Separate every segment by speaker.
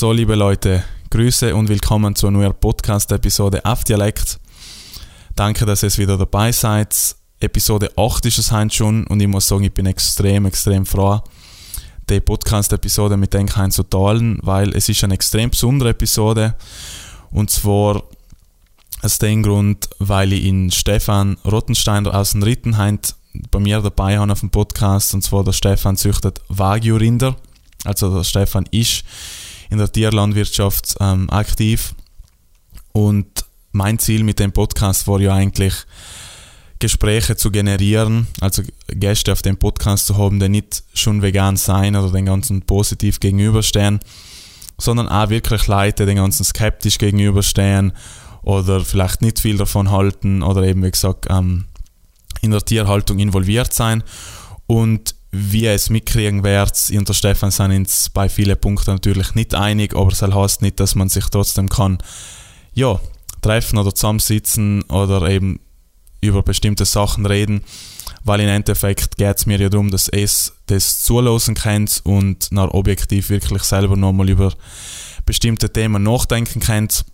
Speaker 1: So, liebe Leute, Grüße und willkommen zu einer neuen Podcast-Episode auf Dialekt. Danke, dass ihr wieder dabei seid. Episode 8 ist es heute schon und ich muss sagen, ich bin extrem, extrem froh, die Podcast-Episode mit euch zu teilen, weil es ist eine extrem besondere Episode und zwar aus dem Grund, weil ich in Stefan Rottensteiner aus den Rittenhain bei mir dabei habe auf dem Podcast und zwar der Stefan züchtet Wagyu-Rinder, also der Stefan ist in der Tierlandwirtschaft ähm, aktiv. Und mein Ziel mit dem Podcast war ja eigentlich, Gespräche zu generieren, also Gäste auf dem Podcast zu haben, die nicht schon vegan sein oder den ganzen positiv gegenüberstehen, sondern auch wirklich Leute, den ganzen skeptisch gegenüberstehen oder vielleicht nicht viel davon halten oder eben, wie gesagt, ähm, in der Tierhaltung involviert sein. Und wie es mitkriegen werdet, ich und der Stefan sind uns bei vielen Punkten natürlich nicht einig, aber es heißt nicht, dass man sich trotzdem kann, ja, treffen oder zusammensitzen oder eben über bestimmte Sachen reden, weil im Endeffekt geht es mir ja darum, dass es das zulassen könnt und nach objektiv wirklich selber nochmal über bestimmte Themen nachdenken könnt.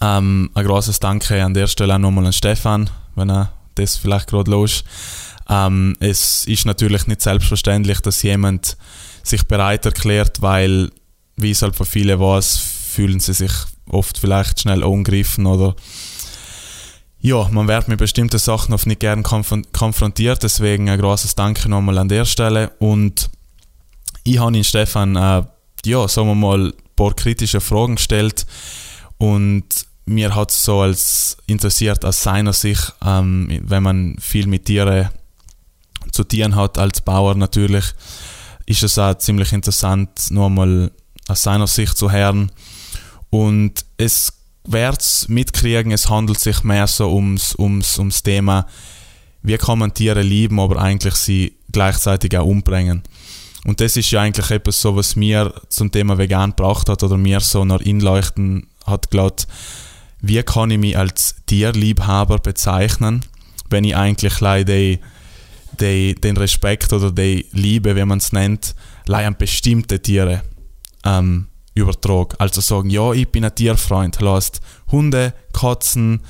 Speaker 1: Ähm, ein großes Danke an der Stelle auch nochmal an Stefan, wenn er das vielleicht gerade los ähm, es ist natürlich nicht selbstverständlich, dass jemand sich bereit erklärt, weil, wie es halt für viele war, fühlen sie sich oft vielleicht schnell angegriffen oder ja, man wird mit bestimmten Sachen oft nicht gern konfrontiert, deswegen ein großes Danke nochmal an der Stelle. Und ich habe ihn Stefan, äh, ja, sagen wir mal, ein paar kritische Fragen gestellt. Und mir hat es so als interessiert aus seiner Sicht, ähm, wenn man viel mit Tieren zu tun hat als Bauer natürlich, ist es auch ziemlich interessant, nur mal aus seiner Sicht zu hören. Und es wird mitkriegen, es handelt sich mehr so ums, ums, ums Thema, wie kann man Tiere lieben, aber eigentlich sie gleichzeitig auch umbringen. Und das ist ja eigentlich etwas so, was mir zum Thema vegan gebracht hat oder mir so nach Inleuchten hat glaubt, wie kann ich mich als Tierliebhaber bezeichnen, wenn ich eigentlich leider die, den Respekt oder die Liebe, wie man es nennt, an bestimmte Tiere ähm, übertragen. Also sagen, ja, ich bin ein Tierfreund. Lasst Hunde, Katzen,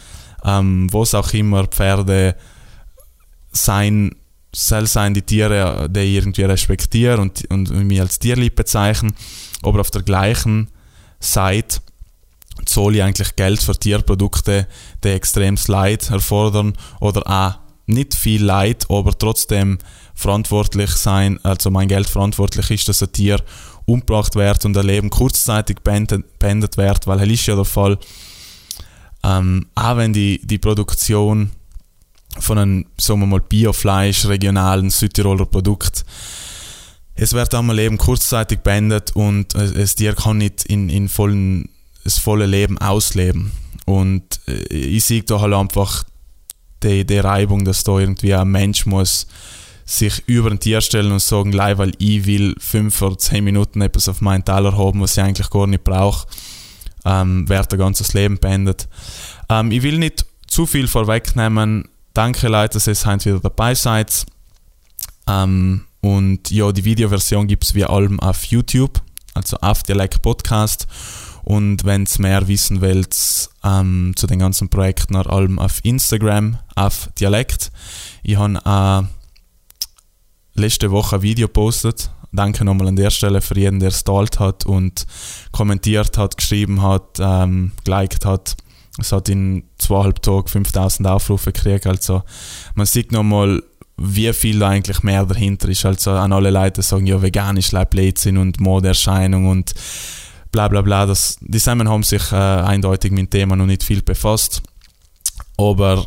Speaker 1: ähm, was auch immer, Pferde sein, soll sein die Tiere, die ich irgendwie respektiere und, und mich als tierlieb bezeichnen. Aber auf der gleichen Seite zahle ich eigentlich Geld für Tierprodukte, die extremes Leid erfordern oder auch nicht viel Leid, aber trotzdem verantwortlich sein, also mein Geld verantwortlich ist, dass ein Tier umgebracht wird und ein Leben kurzzeitig beendet wird, weil das ist ja der Fall. Ähm, auch wenn die, die Produktion von einem, sagen wir mal, Biofleisch, regionalen Südtiroler Produkt, es wird einmal eben kurzzeitig beendet und das Tier kann nicht in, in vollen, das volle Leben ausleben. Und äh, ich sehe da halt einfach die, die Reibung, dass da irgendwie ein Mensch muss sich über ein Tier stellen und sagen, Lei, weil ich will fünf oder zehn Minuten etwas auf meinen Teller haben, was ich eigentlich gar nicht brauche, ähm, wird ein ganzes Leben beendet. Ähm, ich will nicht zu viel vorwegnehmen. Danke Leute, dass ihr heute wieder dabei seid. Ähm, und ja, die Videoversion gibt es wie allem auf YouTube, also auf Dialekt Podcast. Und wenn ihr mehr wissen wollt ähm, zu den ganzen Projekten, nach allem auf Instagram, auf Dialekt. Ich habe äh, letzte Woche ein Video gepostet. Danke nochmal an der Stelle für jeden, der es teilt hat und kommentiert hat, geschrieben hat, ähm, geliked hat. Es hat in zweieinhalb Tagen 5000 Aufrufe gekriegt. Also man sieht nochmal, wie viel da eigentlich mehr dahinter ist. Also an alle Leute sagen, ja, vegan ist Blödsinn und Modeerscheinung und bla bla bla. Das, die Samen haben sich äh, eindeutig mit dem Thema noch nicht viel befasst, aber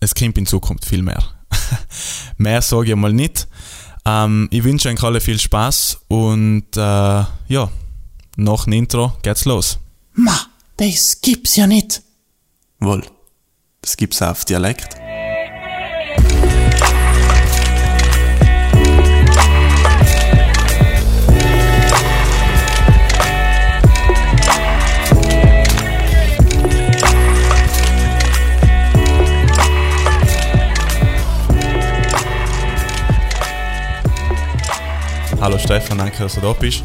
Speaker 1: es kommt in Zukunft viel mehr. mehr sage ich mal nicht. Ähm, ich wünsche euch alle viel Spaß und äh, ja, nach dem Intro geht's los.
Speaker 2: Ma, das gibt's ja nicht.
Speaker 1: Wohl, das gibt's auch auf Dialekt. Hallo Stefan, danke, dass du da bist.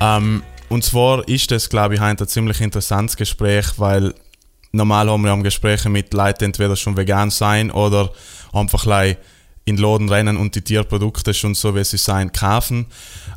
Speaker 1: Ähm, und zwar ist das, glaube ich, ein ziemlich interessantes Gespräch, weil normal haben wir am Gespräche mit Leuten, entweder schon vegan sein oder einfach in den Laden rennen und die Tierprodukte schon so, wie sie sein, kaufen.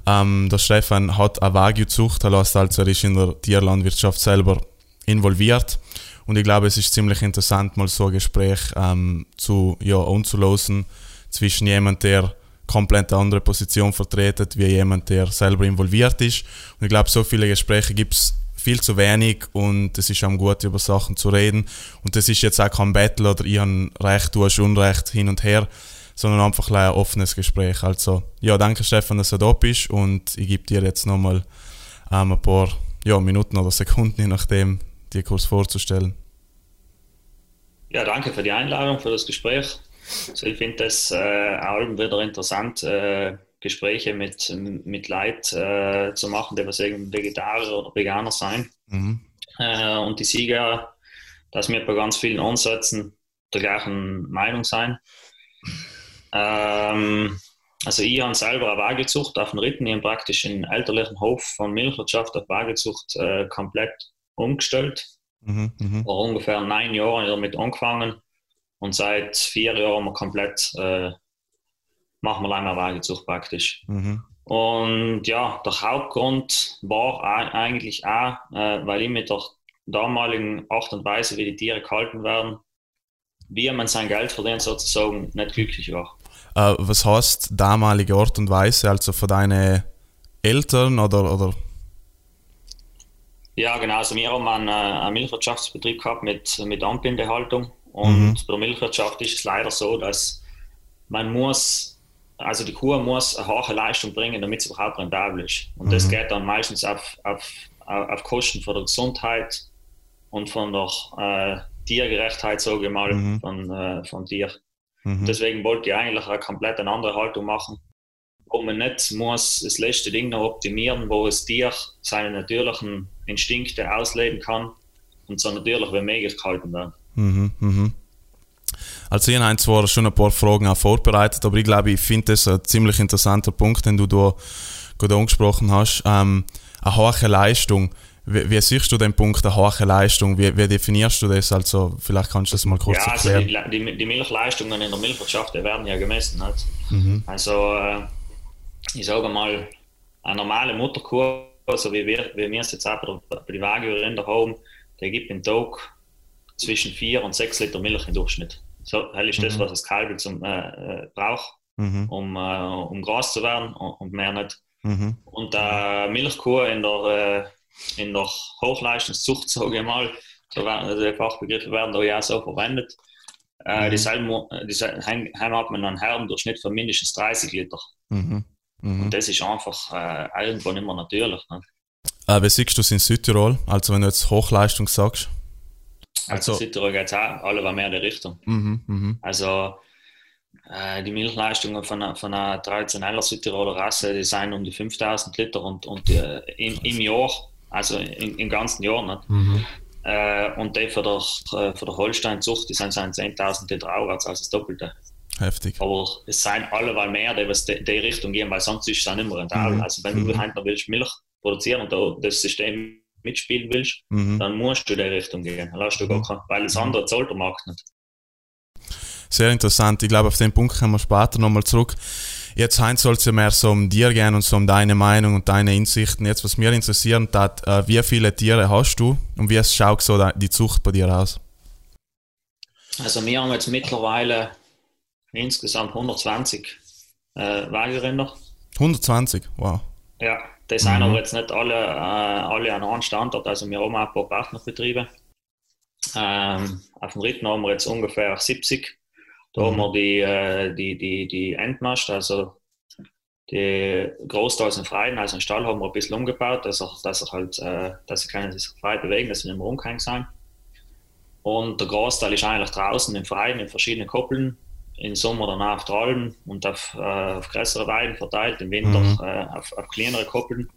Speaker 1: Ähm, der Stefan hat eine Wagyu-Zucht, also er ist in der Tierlandwirtschaft selber involviert. Und ich glaube, es ist ziemlich interessant, mal so ein Gespräch ähm, zu, ja, umzulosen zwischen jemand, der komplett eine andere Position vertretet, wie jemand, der selber involviert ist. Und ich glaube, so viele Gespräche gibt es viel zu wenig und es ist auch gut, über Sachen zu reden. Und das ist jetzt auch kein Battle oder ich habe Recht, du hast Unrecht hin und her, sondern einfach ein offenes Gespräch. Also, ja, danke Stefan, dass du da bist und ich gebe dir jetzt nochmal ähm, ein paar ja, Minuten oder Sekunden, je nachdem, dir kurz vorzustellen.
Speaker 3: Ja, danke für die Einladung, für das Gespräch. Also ich finde das äh, auch wieder interessant, äh, Gespräche mit, mit Leuten äh, zu machen, die was Vegetarier oder Veganer sein. Mhm. Äh, und die Sieger, dass wir bei ganz vielen Ansätzen der gleichen Meinung sein. Ähm, also ich habe selber eine Wagezucht auf den Ritten, ich habe praktisch einen elterlichen Hof von Milchwirtschaft auf Wagezucht äh, komplett umgestellt. Mhm, mh. Vor ungefähr neun Jahren damit angefangen und seit vier Jahren haben wir komplett, äh, machen wir Leimerwagenzucht praktisch. Mhm. Und ja, der Hauptgrund war eigentlich auch, äh, weil ich mit der damaligen Art und Weise, wie die Tiere gehalten werden, wie man sein Geld verdient, sozusagen nicht glücklich war.
Speaker 1: Äh, was heißt damalige Art und Weise? Also für deine Eltern oder, oder
Speaker 3: ja, genau. Also wir haben einen, äh, einen Milchwirtschaftsbetrieb gehabt mit, mit Anbindehaltung. Und mhm. bei der Milchwirtschaft ist es leider so, dass man muss, also die Kuh muss eine hohe Leistung bringen, damit sie überhaupt rentabel ist. Und mhm. das geht dann meistens auf, auf, auf Kosten von der Gesundheit und von der äh, Tiergerechtheit, sage ich mal, mhm. von, äh, von Tier. Mhm. Deswegen wollte ich eigentlich eine komplett andere Haltung machen, wo man nicht muss das letzte Ding noch optimieren, wo das Tier seine natürlichen Instinkte ausleben kann und so natürlich wie möglich gehalten werden. Mhm,
Speaker 1: mhm. Also ich habe zwar schon ein paar Fragen auch vorbereitet, aber ich glaube, ich finde das ein ziemlich interessanter Punkt, den du da gerade angesprochen hast. Ähm, eine hohe Leistung. Wie, wie, siehst du den Punkt der hohen Leistung? Wie, wie, definierst du das? Also vielleicht kannst du das mal kurz ja, also
Speaker 3: erklären. Also die, die, die, Milchleistungen in der Milchwirtschaft werden ja gemessen. Mhm. Also äh, ich sage mal, eine normale Mutterkuh, so wie wir, wie wir es jetzt auch bei der Wagyu-Rinder haben, der gibt im Tag zwischen 4 und 6 Liter Milch im Durchschnitt. So hell ist mhm. das, was das Kalb zum, äh, äh, braucht, mhm. um, äh, um Gras zu werden und mehr nicht. Mhm. Und äh, Milchkuh in der, äh, in der Hochleistungszucht, sage ich mal, so werden, also die Fachbegriffe werden da ja so verwendet. Äh, mhm. Dieselben, dieselben, hat man einen Herrendurchschnitt von mindestens 30 Liter. Mhm. Mhm. Und das ist einfach äh, irgendwo nicht mehr natürlich. Ne?
Speaker 1: Äh, wie siehst du es in Südtirol? Also wenn du jetzt Hochleistung sagst?
Speaker 3: Also, also Südtirol geht es auch alle mehr in die Richtung. Mhm, mh. Also äh, die Milchleistungen von, einer, von einer traditionellen Südtiroler Rasse, die sind um die 5000 Liter und, und äh, im, im Jahr, also im, im ganzen Jahr. Nicht? Mhm. Äh, und die für der, äh, für der Holstein-Zucht, die sind, sind 10.000 Liter aufwärts, also das Doppelte.
Speaker 1: Heftig.
Speaker 3: Aber es sind alle weil mehr, die in die, Richtung gehen, weil sonst ist es auch nicht mehr rentabel. Mhm. Also wenn du mhm. noch willst Milch produzieren und das System mitspielen willst, mhm. dann musst du in die Richtung gehen. Dann du gar mhm. kein, weil das andere zahlt der Markt nicht.
Speaker 1: Sehr interessant. Ich glaube, auf den Punkt kommen wir später nochmal zurück. Jetzt Heinz soll es ja mehr so um dir gehen und so um deine Meinung und deine Insichten. Jetzt, was mir interessieren hat, äh, wie viele Tiere hast du und wie schaut so die Zucht bei dir aus?
Speaker 3: Also wir haben jetzt mittlerweile insgesamt 120 äh, Wagenrinder.
Speaker 1: 120, wow.
Speaker 3: Ja, das sind mhm. aber jetzt nicht alle, äh, alle an einem Standort, also wir haben auch ein paar Partnerbetriebe. Ähm, auf dem Ritten haben wir jetzt ungefähr 70. Da mhm. haben wir die, äh, die, die, die Endmast, also die großteils im Freien, also im Stall haben wir ein bisschen umgebaut, dass er, dass er halt, äh, dass sie können sich frei bewegen, dass sie nicht mehr rumgehängt sind. Und der Großteil ist eigentlich draußen im Freien in verschiedenen Koppeln im Sommer danach auf Tralben und auf, äh, auf größere Weiden verteilt, im Winter mhm. äh, auf, auf, kleinere Koppeln.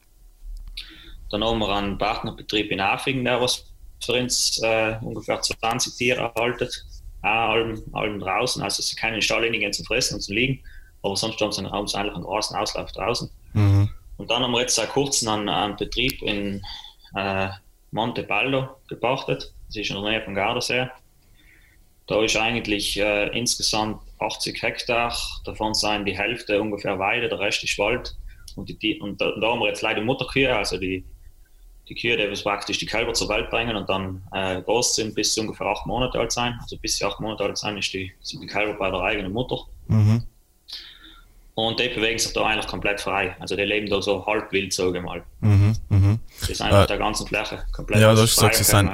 Speaker 3: Dann haben wir einen Partnerbetrieb in Afingen, der was für uns äh, ungefähr 20 Tiere erhaltet, auch allem, allem draußen. Also sie können in Stall gehen zum Fressen und zum Liegen, aber sonst haben sie, eigentlich einen großen Auslauf draußen. Mhm. Und Und dann haben wir jetzt seit kurzem einen, einen Betrieb in äh, Monte Baldo gepachtet. Das ist in der Nähe von Gardasee. Da ist eigentlich äh, insgesamt 80 Hektar, davon seien die Hälfte ungefähr Weide, der Rest ist Wald. Und, die, und da, da, haben wir jetzt leider Mutterkühe, also die, die Kühe, die praktisch die Kälber zur Welt bringen und dann äh, groß sind, bis sie ungefähr acht Monate alt sein. Also bis sie acht Monate alt sind, ist die, sind die Kälber bei der eigenen Mutter. Mhm. Und die bewegen sich da eigentlich komplett frei. Also die leben da so halb wild, sage ich mal. Mhm, mh. Das ist einfach äh, der ganzen Fläche komplett
Speaker 1: Ja, das ist so, sie sind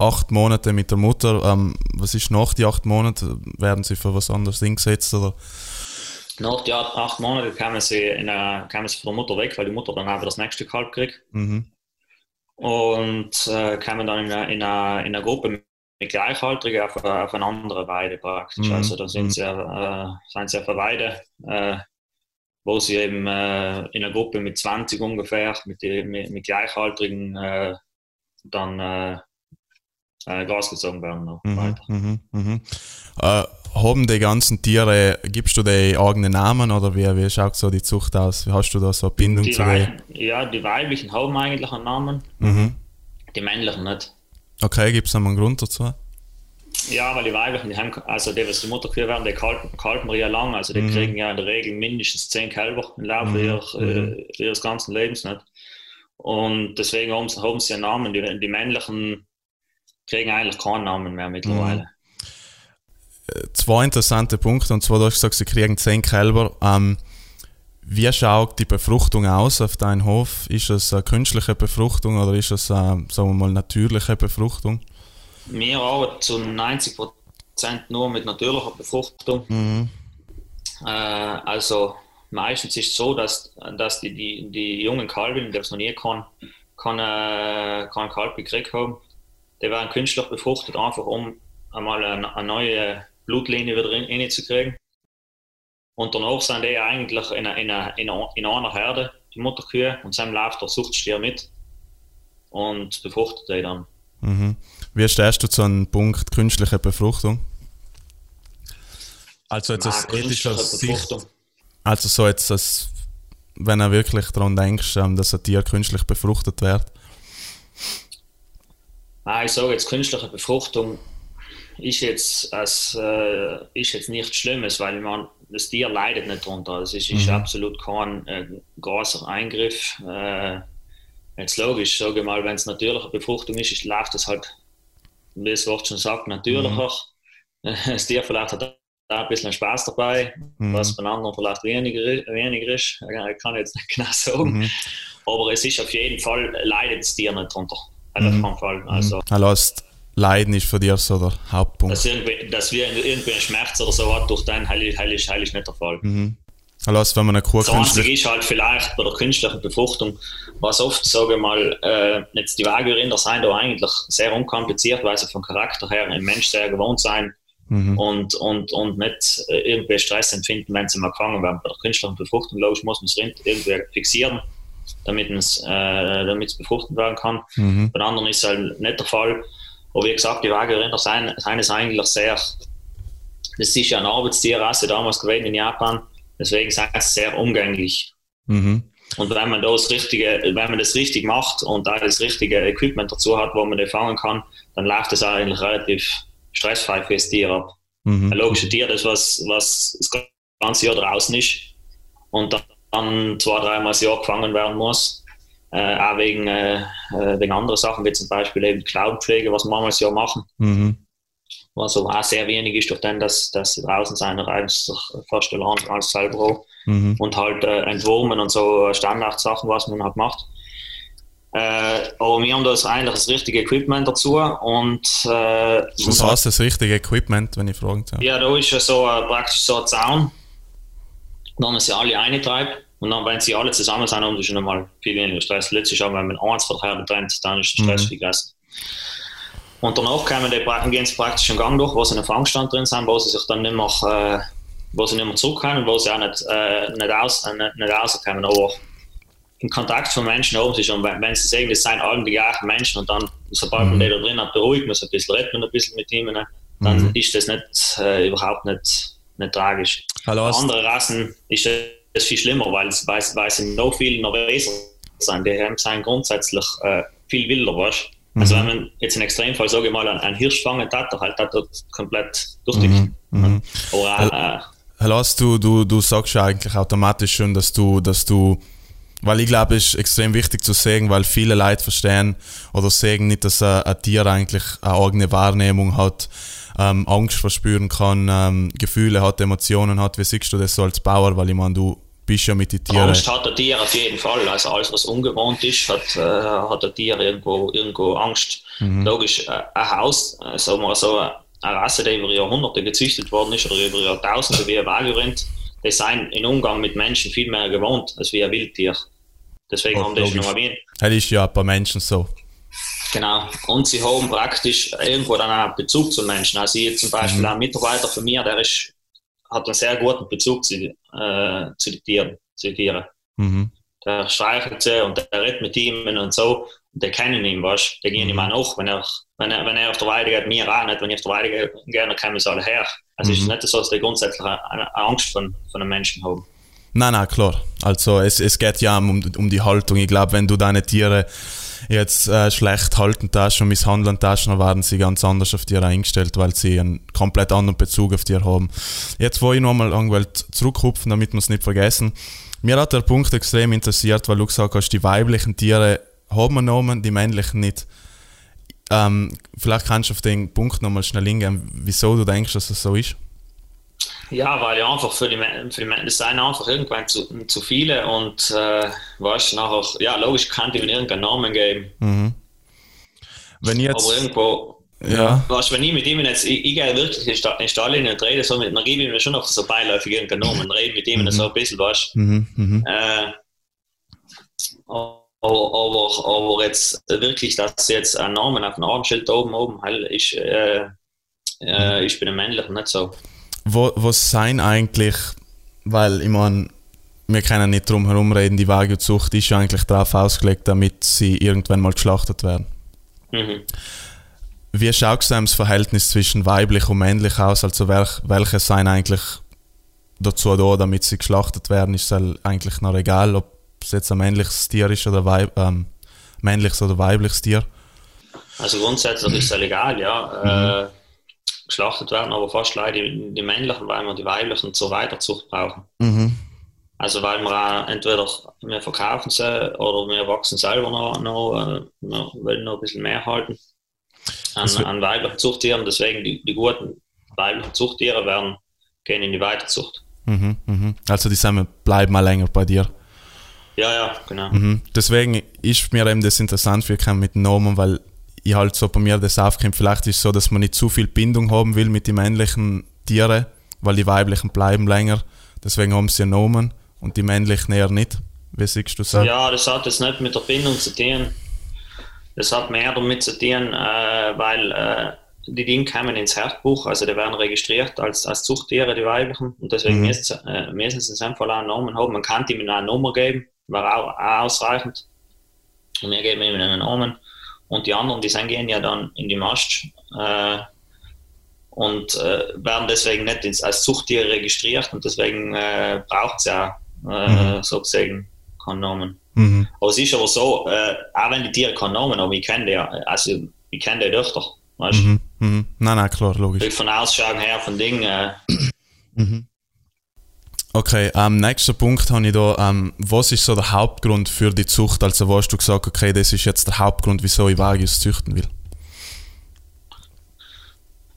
Speaker 1: acht Monate mit der Mutter. Ähm, was ist nach die acht Monate? Werden sie für was anderes eingesetzt? Oder?
Speaker 3: Nach die acht Monaten kamen sie, in eine, kamen sie von der Mutter weg, weil die Mutter dann einfach das nächste Kalb kriegt. Mhm. Und äh, kamen dann in eine, in, eine, in eine Gruppe mit Gleichaltrigen auf, auf eine andere Weide praktisch. Mhm. Also da sind mhm. sie, äh, sind sie auf einer Weide, äh, wo sie eben äh, in einer Gruppe mit 20 ungefähr, mit, mit, mit Gleichaltrigen äh, dann äh, äh, Gas gezogen werden. Mhm, mhm,
Speaker 1: mhm. Äh, haben die ganzen Tiere, gibst du die eigenen Namen oder wie, wie schaut so die Zucht aus? Hast du da so eine Bindung
Speaker 3: die
Speaker 1: zu denen?
Speaker 3: Ja, die weiblichen haben eigentlich einen Namen, mhm. die männlichen nicht.
Speaker 1: Okay, gibt es einen Grund dazu?
Speaker 3: Ja, weil die weiblichen, die haben, also die, was die Mutterkühe werden, die kalten, kalten ja lang, also die mhm. kriegen ja in der Regel mindestens zehn Kälber im Laufe mhm. ihrer, mhm. äh, ihres ganzen Lebens nicht. Und deswegen haben sie, haben sie einen Namen. Die, die männlichen kriegen eigentlich keinen Namen mehr mittlerweile.
Speaker 1: Mhm. Zwei interessante Punkte, und zwar, du hast gesagt, sie kriegen zehn Kälber. Ähm, wie schaut die Befruchtung aus auf deinem Hof? Ist es eine künstliche Befruchtung oder ist es eine, sagen wir mal, natürliche Befruchtung?
Speaker 3: Wir arbeiten zu 90% nur mit natürlicher Befruchtung. Mhm. Äh, also meistens ist es so, dass, dass die, die, die jungen Kalben, die es noch nie kann, kann, äh, kann Kalb gekriegt haben, die werden künstlich befruchtet, einfach um einmal eine, eine neue Blutlinie wieder reinzukriegen. Und danach sind die eigentlich in, in, in, in einer Herde, die Mutterkühe, und dann läuft der Suchtstier mit und befruchtet die dann.
Speaker 1: Mhm. Wie stehst du zu einem Punkt künstliche Befruchtung? Also jetzt aus ethischer Sicht, also so jetzt, als, wenn du wirklich daran denkst, ähm, dass ein Tier künstlich befruchtet wird?
Speaker 3: Ah, ich sage jetzt, künstliche Befruchtung ist jetzt, als, äh, ist jetzt nichts Schlimmes, weil man, das Tier leidet nicht darunter. Es ist, mhm. ist absolut kein äh, großer Eingriff. Äh, jetzt logisch, sage ich mal, wenn es natürliche Befruchtung ist, ist läuft es halt, wie es Wort schon sagt, natürlicher. Mhm. Das Tier vielleicht hat da ein bisschen Spaß dabei, mhm. was bei anderen vielleicht weniger, weniger ist. Ich kann jetzt nicht genau sagen. Mhm. Aber es ist auf jeden Fall, leidet das Tier nicht darunter mhm. keinen Fall. Also,
Speaker 1: also Leiden ist für dich so der Hauptpunkt.
Speaker 3: Dass, irgendwie, dass wir irgendwie einen Schmerz oder so hat durch den, heil, heil, ist, heil ist nicht der Fall.
Speaker 1: Mhm. Also wenn man eine Kur
Speaker 3: Das Einzige ist halt vielleicht bei der künstlichen Befruchtung, was oft, sage ich mal, äh, jetzt die Waagerinder sind da eigentlich sehr unkompliziert, weil sie vom Charakter her ein Mensch sehr gewohnt sein mhm. und, und, und nicht äh, irgendwie Stress empfinden, wenn sie mal gefangen werden. Bei der künstlichen Befruchtung, logisch, muss man es irgendwie fixieren damit es äh, befruchtet werden kann. Mhm. Bei anderen ist es halt nicht der Fall. Aber wie gesagt, die Wagenrinder sind, sind es eigentlich sehr, das ist ja ein Arbeitstierrasse damals gewesen in Japan, deswegen sind sie sehr umgänglich. Mhm. Und wenn man, das richtige, wenn man das richtig macht und da das richtige Equipment dazu hat, wo man die fangen kann, dann läuft das eigentlich relativ stressfrei für das Tier ab. Mhm. Ein logisches Tier, das was, was das ganze Jahr draußen ist und dann dann zwei, dreimal das Jahr gefangen werden muss. Äh, auch wegen, äh, äh, wegen anderen Sachen, wie zum Beispiel eben Cloudpflege, was wir manchmal das Jahr machen. Mhm. Was aber auch sehr wenig ist, durch den, dass, dass sie draußen sein, reiben sich fast allein alles selber. Mhm. Und halt äh, entwurmen und so Standardsachen, was man halt macht. Äh, aber wir haben da eigentlich das richtige Equipment dazu. Und, äh,
Speaker 1: was heißt das richtige Equipment, wenn ich fragen darf?
Speaker 3: Ja, da ist ja so äh, praktisch so ein Zaun wenn man sie alle eintreibt und dann, wenn sie alle zusammen sind, haben sie schon einmal viel weniger Stress. Letztlich auch, wenn man eins von der Herde trennt, dann ist der Stress mhm. viel größer. Und danach kommen die, gehen sie praktisch einen Gang durch, wo sie in einem Fangstand drin sind, wo sie sich dann nicht mehr, äh, wo sie nicht mehr zurück können, wo sie auch nicht, äh, nicht, aus, äh, nicht, nicht rauskommen. Aber im Kontakt von Menschen oben sich und wenn, wenn sie sehen, das sind alle die gleichen Menschen und dann, sobald mhm. man die da drin hat, beruhigt man sich ein bisschen, redet man ein bisschen mit ihnen, dann mhm. ist das nicht, äh, überhaupt nicht, nicht tragisch. Hallo, andere Rassen ist das viel schlimmer, weil, weil, weil sie noch viel nervöser sind. Die haben sind grundsätzlich äh, viel wilder, weißt mhm. Also wenn man jetzt im Extremfall, sage ich mal, einen Hirsch fangen hat, halt hat er komplett durchdicht. Mhm. Mhm.
Speaker 1: Oder, äh, Lass, du, du, du sagst ja eigentlich automatisch schon, dass du, dass du weil ich glaube, es ist extrem wichtig zu sagen, weil viele Leute verstehen oder sagen nicht, dass ein, ein Tier eigentlich eine eigene Wahrnehmung hat, ähm, Angst verspüren kann, ähm, Gefühle hat, Emotionen hat. Wie siehst du das so als Bauer? Weil ich meine, du bist ja mit den Tieren.
Speaker 3: Angst hat der Tier auf jeden Fall. Also alles, was ungewohnt ist, hat, äh, hat der Tier irgendwo, irgendwo Angst. Mhm. Logisch, äh, ein Haus, äh, sagen wir so, eine Rasse, die über Jahrhunderte gezüchtet worden ist oder über Jahrtausende wie ein Wagerind, die sind im Umgang mit Menschen viel mehr gewohnt als wie ein Wildtier. Deswegen oh, haben die schon erwähnt.
Speaker 1: Das ist ja bei Menschen so.
Speaker 3: Genau. Und sie haben praktisch irgendwo dann auch Bezug zu Menschen. Also ich zum Beispiel mhm. ein Mitarbeiter von mir, der ist, hat einen sehr guten Bezug zu, äh, zu den Tieren. Zu den Tieren. Mhm. Der streichelt sie und der redet mit ihm und so. Und die kennen ihn, weißt du? Die gehen ihm auch nach. Wenn er, wenn, er, wenn er auf der Weide geht, mir auch nicht. Wenn ich auf der Weide gehe, gerne kommen sie alle her. Also mhm. es ist nicht so, dass die grundsätzlich eine Angst von, von einem Menschen haben.
Speaker 1: Nein, nein, klar. Also es, es geht ja um, um die Haltung. Ich glaube, wenn du deine Tiere jetzt äh, schlecht halten darfst und misshandeln darfst, dann werden sie ganz anders auf dir eingestellt, weil sie einen komplett anderen Bezug auf dir haben. Jetzt wollte ich nochmal zurückhupfen, damit wir es nicht vergessen. Mir hat der Punkt extrem interessiert, weil du gesagt hast, die weiblichen Tiere haben einen Namen, die männlichen nicht. Ähm, vielleicht kannst du auf den Punkt nochmal schnell hingehen, wieso du denkst, dass das so ist.
Speaker 3: Ja, weil ja einfach für die, für die das sind einfach irgendwann zu, zu viele und äh, weißt nachher, ja, logisch kann ich mir irgendeinen Namen geben. Mhm.
Speaker 1: Wenn jetzt,
Speaker 3: Aber irgendwo, ja. Weißt, wenn ich mit ihm jetzt, ich, ich gehe wirklich in Stall und rede so mit, dann gebe ich mir schon noch so beiläufig irgendeinen Namen, rede mit ihm mhm. so ein bisschen, weißt. Mhm. Mhm. Äh, aber, aber, aber jetzt wirklich, dass jetzt ein Name auf dem Armschild oben oben halt ist, äh, äh, ist bei den Männlichen nicht so
Speaker 1: wo, was sein eigentlich, weil ich meine, wir können nicht drum herum reden, die Wagyu-Zucht ist ja eigentlich darauf ausgelegt, damit sie irgendwann mal geschlachtet werden. Mhm. Wie schaut es das Verhältnis zwischen weiblich und männlich aus? Also welch, welche sind eigentlich dazu da, damit sie geschlachtet werden? Ist es eigentlich noch egal, ob es jetzt ein männliches Tier ist oder weib, ähm, männliches oder weibliches Tier?
Speaker 3: Also grundsätzlich ist es egal, ja. Mhm. Äh, geschlachtet werden, aber fast leider die, die männlichen, weil wir die weiblichen zur Weiterzucht brauchen. Mhm. Also weil wir auch entweder wir verkaufen sie oder wir wachsen selber noch, noch äh, wir wollen noch ein bisschen mehr halten an, an weiblichen Zuchttieren. Deswegen die, die guten weiblichen Zuchttiere werden gehen in die Weiterzucht.
Speaker 1: Mhm, mh. Also die Samen bleiben mal länger bei dir.
Speaker 3: Ja, ja, genau.
Speaker 1: Mhm. Deswegen ist mir eben das interessant, wir können mit Nomen, weil ich halt so bei mir das aufkommt, vielleicht ist es so, dass man nicht zu viel Bindung haben will mit den männlichen Tieren, weil die weiblichen bleiben länger. Deswegen haben sie einen Nomen und die männlichen eher nicht. Wie siehst du das?
Speaker 3: Ja, das hat jetzt nicht mit der Bindung zu tun. Das hat mehr damit zu tun, äh, weil äh, die Dinge kommen ins Herdbuch, also die werden registriert als, als Zuchttiere, die weiblichen. Und deswegen mhm. müssen, äh, müssen sie in seinem Fall einen Namen haben. Man kann ihm eine Nummer geben, war auch, auch ausreichend. Und wir geben ihm einen Namen. Und die anderen, die sind, gehen ja dann in die Mast äh, und äh, werden deswegen nicht ins, als Zuchttiere registriert und deswegen äh, braucht es ja äh, mhm. sozusagen keinen Namen. Mhm. Aber es ist aber so, äh, auch wenn die Tiere keinen Namen haben, ich kenne die, also ich kenne die Töchter. Weißt? Mhm.
Speaker 1: Mhm. Nein, nein, klar, logisch.
Speaker 3: Von Ausschauen her, von Dingen. Äh, mhm.
Speaker 1: Okay, ähm, nächster Punkt habe ich da. Ähm, was ist so der Hauptgrund für die Zucht? Also, wo hast du gesagt, okay, das ist jetzt der Hauptgrund, wieso ich Wagyus züchten will?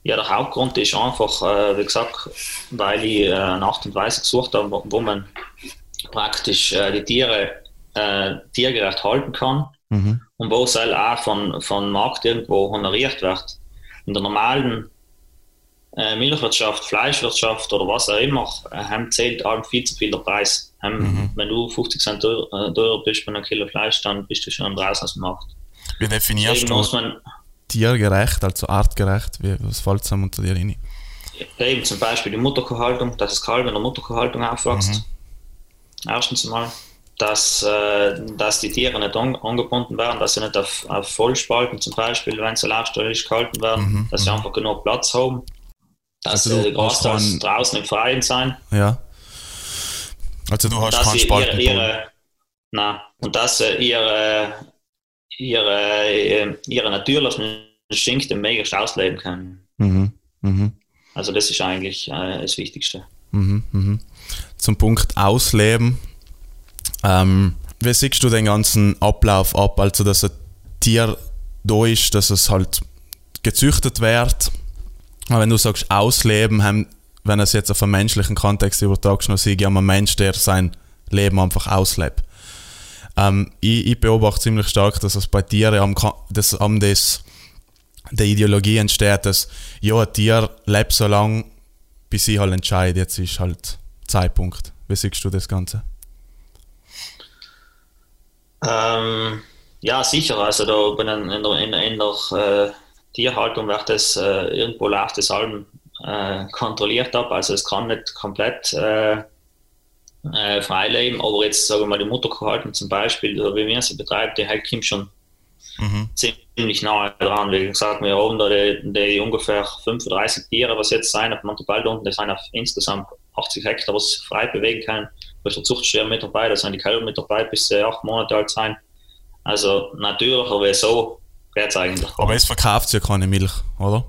Speaker 3: Ja, der Hauptgrund ist einfach, äh, wie gesagt, weil ich äh, eine Art und Weise gesucht habe, wo, wo man praktisch äh, die Tiere äh, tiergerecht halten kann mhm. und wo es halt auch von, von Markt irgendwo honoriert wird. In der normalen Milchwirtschaft, Fleischwirtschaft oder was auch immer, äh, haben zählt allem viel zu viel der Preis. Haben, mhm. Wenn du 50 Cent teurer, äh, teurer bist bei einem Kilo Fleisch, dann bist du schon draußen aus dem Markt.
Speaker 1: Wie definierst du man, tiergerecht, also artgerecht? Wie, was fällt zusammen unter dir rein?
Speaker 3: Eben zum Beispiel die Mutterkuhhaltung, dass das Kalb in der Mutterkuhhaltung aufwächst. Mhm. Erstens mal, dass, äh, dass die Tiere nicht an, angebunden werden, dass sie nicht auf, auf Vollspalten zum Beispiel, wenn sie laufständig gehalten werden, mhm. dass sie mhm. einfach genug Platz haben. Dass also, die Großteils draußen im Freien sein.
Speaker 1: Ja. Also du hast keinen Spalten.
Speaker 3: Ihre, ihre, nein, und dass ihre, ihre, äh, ihre natürlichen Instinkte mega ausleben können.
Speaker 1: Mhm. Mhm.
Speaker 3: Also das ist eigentlich äh, das Wichtigste.
Speaker 1: Mhm. Mhm. Zum Punkt Ausleben. Ähm, wie siehst du den ganzen Ablauf ab? Also dass ein Tier da ist, dass es halt gezüchtet wird. Aber wenn du sagst Ausleben, haben, wenn es jetzt auf einen menschlichen Kontext übertragst, dann sage ich, ein Mensch, der sein Leben einfach auslebt. Ähm, ich, ich, beobachte ziemlich stark, dass es bei Tieren am, das, am das, der Ideologie entsteht, dass ja, ein Tier lebt so lange, bis sie halt entscheidet, jetzt ist halt Zeitpunkt. Wie siehst du das Ganze?
Speaker 3: Ähm, ja, sicher. Also da in, in in, in der äh, Tierhaltung wird das äh, irgendwo läuft das allem äh, kontrolliert ab. Also es kann nicht komplett äh, äh, frei leben, aber jetzt sagen wir mal die Mutterkuhhaltung zum Beispiel, wie wir sie betreiben, die hält Kim schon mhm. ziemlich nahe dran. Wie gesagt, wir haben da die, die ungefähr 35 Tiere, was jetzt sein auf Montebello unten, das sind auf insgesamt 80 Hektar, was frei bewegen kann. Da ist der Zuchtschirm mit dabei, da sind die Kälber mit dabei, bis sie acht Monate alt sein. Also natürlicher wie so geht es eigentlich.
Speaker 1: Aber es verkauft ja keine Milch, oder?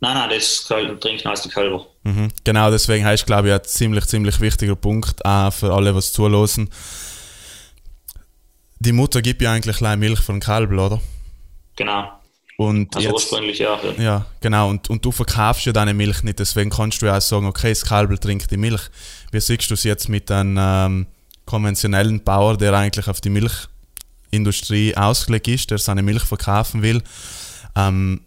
Speaker 3: Nein, nein, das trinken als die Kälber.
Speaker 1: Mhm. Genau, deswegen heißt glaube ich, ein ziemlich, ziemlich wichtiger Punkt auch für alle, was zulassen. Die Mutter gibt ja eigentlich allein Milch den Kalb, oder?
Speaker 3: Genau.
Speaker 1: Und
Speaker 3: also
Speaker 1: jetzt,
Speaker 3: ursprünglich ja.
Speaker 1: Ja, genau. Und, und du verkaufst ja deine Milch nicht, deswegen kannst du ja auch sagen, okay, das Kalb trinkt die Milch. Wie siehst du es jetzt mit einem ähm, konventionellen Bauer, der eigentlich auf die Milchindustrie ausgelegt ist, der seine Milch verkaufen will? Ähm,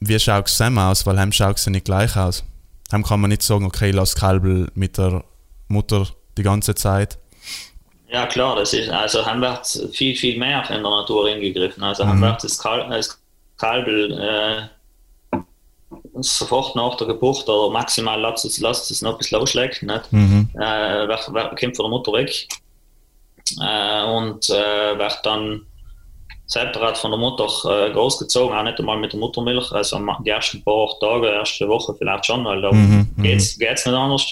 Speaker 1: wie schaut es zusammen aus? Weil heim schaut es ja nicht gleich aus. Heim kann man nicht sagen, okay, lass Kalbel mit der Mutter die ganze Zeit.
Speaker 3: Ja klar, das ist, also haben wir viel, viel mehr in der Natur ingegriffen. Also mhm. haben wir das, Kal das Kalbel äh, sofort nach der Geburt oder maximal lasst es, lasst es noch ein bisschen ausschlägt, nicht? Mhm. Äh, wer, kommt von der Mutter weg äh, und äh, wird dann separat von der Mutter äh, großgezogen, auch nicht einmal mit der Muttermilch. Also die ersten paar Tage, erste Woche vielleicht schon, weil da mhm, mhm. geht es nicht anders.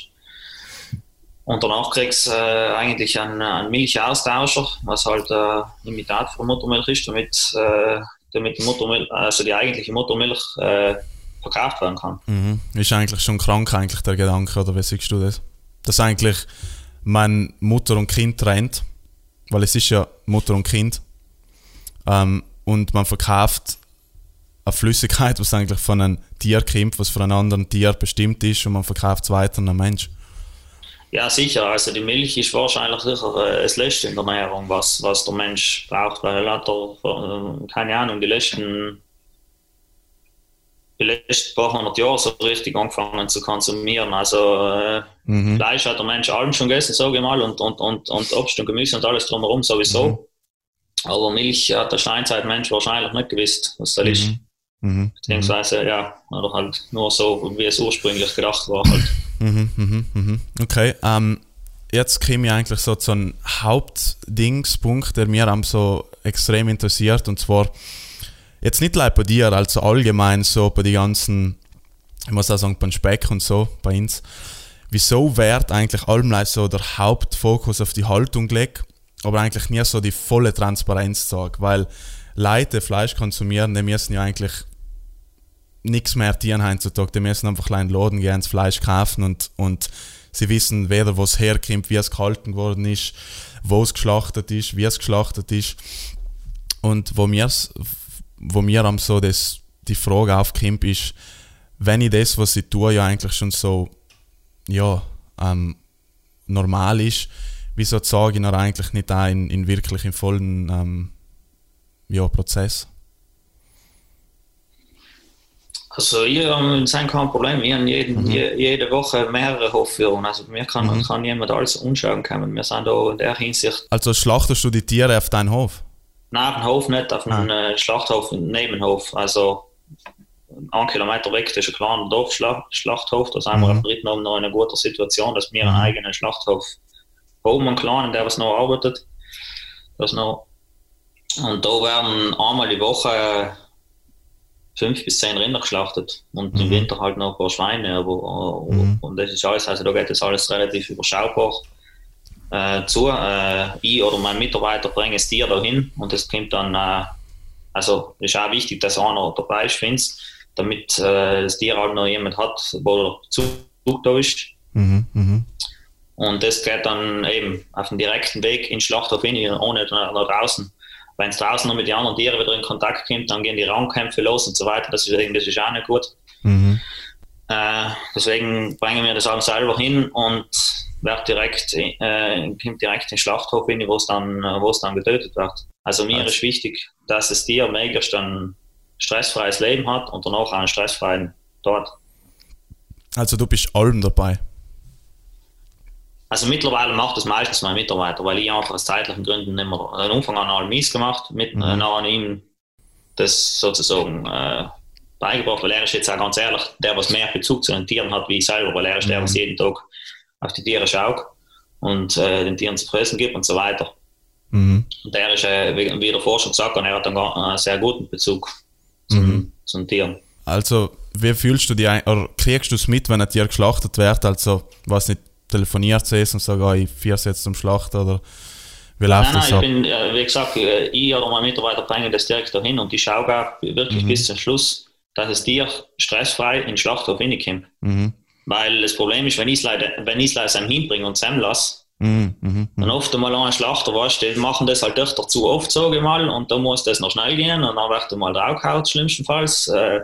Speaker 3: Und danach kriegst du äh, eigentlich einen, einen Milchaustauscher, was halt äh, Imitat von Muttermilch ist, damit, äh, damit die Muttermilch, also die eigentliche Muttermilch äh, verkauft werden kann.
Speaker 1: Mhm. Ist eigentlich schon krank eigentlich der Gedanke, oder wie siehst du das? Dass eigentlich man Mutter und Kind trennt, weil es ist ja Mutter und Kind ähm, und man verkauft eine Flüssigkeit, was eigentlich von einem Tier kommt, was von einem anderen Tier bestimmt ist und man verkauft es weiter an einen Mensch.
Speaker 3: Ja, sicher. Also die Milch ist wahrscheinlich sicher äh, das Letzte in der Ernährung, was, was der Mensch braucht, weil er hat, äh, keine Ahnung, die letzten, die letzten paar hundert Jahre so richtig angefangen zu konsumieren. Also äh, mhm. Fleisch hat der Mensch allem schon gegessen, sage ich mal, und, und, und, und Obst und Gemüse und alles drumherum sowieso. Mhm. Aber Milch hat der Steinzeitmensch wahrscheinlich nicht gewusst, was das mhm. ist. Mhm. Beziehungsweise, ja, oder halt nur so, wie es ursprünglich gedacht war. Halt.
Speaker 1: Mhm, mhm, mhm. Okay, ähm, jetzt käme ich eigentlich so zu einem Hauptdingspunkt, der mir am so extrem interessiert, und zwar jetzt nicht nur bei dir, also allgemein so bei den ganzen, ich muss auch sagen, beim Speck und so, bei uns. Wieso wird eigentlich allem so der Hauptfokus auf die Haltung gelegt aber eigentlich nie so die volle Transparenz sagen, weil Leute Fleisch konsumieren, die müssen ja eigentlich nichts mehr tieren heutzutage, die müssen einfach in den Laden gehen, das Fleisch kaufen und, und sie wissen weder, wo es herkommt, wie es gehalten worden ist, wo es geschlachtet ist, wie es geschlachtet ist. Und wo mir, wo mir am so das, die Frage aufkommt, ist, wenn ich das, was ich tue, ja eigentlich schon so ja, ähm, normal ist, wieso sage ich noch eigentlich nicht auch in, in wirklich im vollen ähm, ja, Prozess?
Speaker 3: Also ihr habt kein Problem, wir haben jeden, mhm. je, jede Woche mehrere Hofführungen, also mir kann, mhm. kann jemand alles anschauen kommen, wir sind da in der Hinsicht...
Speaker 1: Also schlachtest du die Tiere auf deinen Hof?
Speaker 3: Nein, auf den Hof nicht, auf einen ah. Äh, Schlachthof, einen Nebenhof, also einen Kilometer weg, das ist ein kleiner Dorfschlachthof, da sind mhm. wir auf dritten noch in einer guten Situation, dass wir einen mhm. eigenen Schlachthof Baumann Clan, der was noch arbeitet. Das noch. Und da werden einmal die Woche fünf bis zehn Rinder geschlachtet und mhm. im Winter halt noch ein paar Schweine. Aber, äh, mhm. Und das ist alles, also da geht das alles relativ überschaubar. Äh, zu. Äh, ich oder mein Mitarbeiter bringen das Tier dahin und es kommt dann, äh, also ist auch wichtig, dass einer dabei ist, find's, damit äh, das Tier halt noch jemand hat, wo der Bezug da ist.
Speaker 1: Mhm, mhm.
Speaker 3: Und das geht dann eben auf dem direkten Weg in den Schlachthof hin, ohne nach, nach draußen. Wenn es draußen noch mit den anderen Tieren wieder in Kontakt kommt, dann gehen die Raumkämpfe los und so weiter. Das ist, das ist auch nicht gut.
Speaker 1: Mhm.
Speaker 3: Äh, deswegen bringen wir das alles selber hin und wird direkt, äh, kommt direkt in den Schlachthof hin, wo es dann, wo es dann getötet wird. Also mir
Speaker 1: Also-
Speaker 3: ist wichtig, dass das Tier möglichst ein stressfreies Leben hat und danach auch einen stressfreien Tod.
Speaker 1: Also du bist allem dabei.
Speaker 3: Also mittlerweile macht das meistens mein Mitarbeiter, weil ich einfach aus zeitlichen Gründen immer von Anfang an all mies gemacht, mit
Speaker 1: Mhm.
Speaker 3: äh, nach ihm das sozusagen äh, beigebracht, weil er ist jetzt auch ganz ehrlich, der was mehr Bezug zu den Tieren hat wie ich selber, weil er ist der,
Speaker 1: Mhm.
Speaker 3: was jeden Tag auf die Tiere schaut und äh, den Tieren zu fressen gibt und so weiter.
Speaker 1: Mhm.
Speaker 3: Und der ist, äh, wie, wie der Forscher gesagt hat, er hat einen, einen sehr guten Bezug zum,
Speaker 1: Mhm.
Speaker 3: zum Tieren.
Speaker 1: Also, wie fühlst du dich, ein- oder kriegst du es mit, wenn ein Tier geschlachtet wird? Also, was nicht, telefoniert es und sagt, ah, ich führe es jetzt zum Schlachten oder wie läuft
Speaker 3: Nein,
Speaker 1: das
Speaker 3: nein,
Speaker 1: ab?
Speaker 3: ich bin, äh, wie gesagt, äh, ich oder mein Mitarbeiter bringen das direkt dahin und ich schaue auch wirklich
Speaker 1: Mhm.
Speaker 3: bis zum Schluss, dass das Tier stressfrei in den Schlachthof hineinkommt.
Speaker 1: Mhm.
Speaker 3: Weil das Problem ist, wenn ich es es einem hinbringe und zusammen lasse,
Speaker 1: Mhm. Mhm.
Speaker 3: dann
Speaker 1: Mhm.
Speaker 3: oft einmal an einen Schlachter, weißt du, die machen das halt öfter zu oft, sage ich mal, und da muss das noch schnell gehen und dann wird mal draufgehauen, schlimmstenfalls. Äh,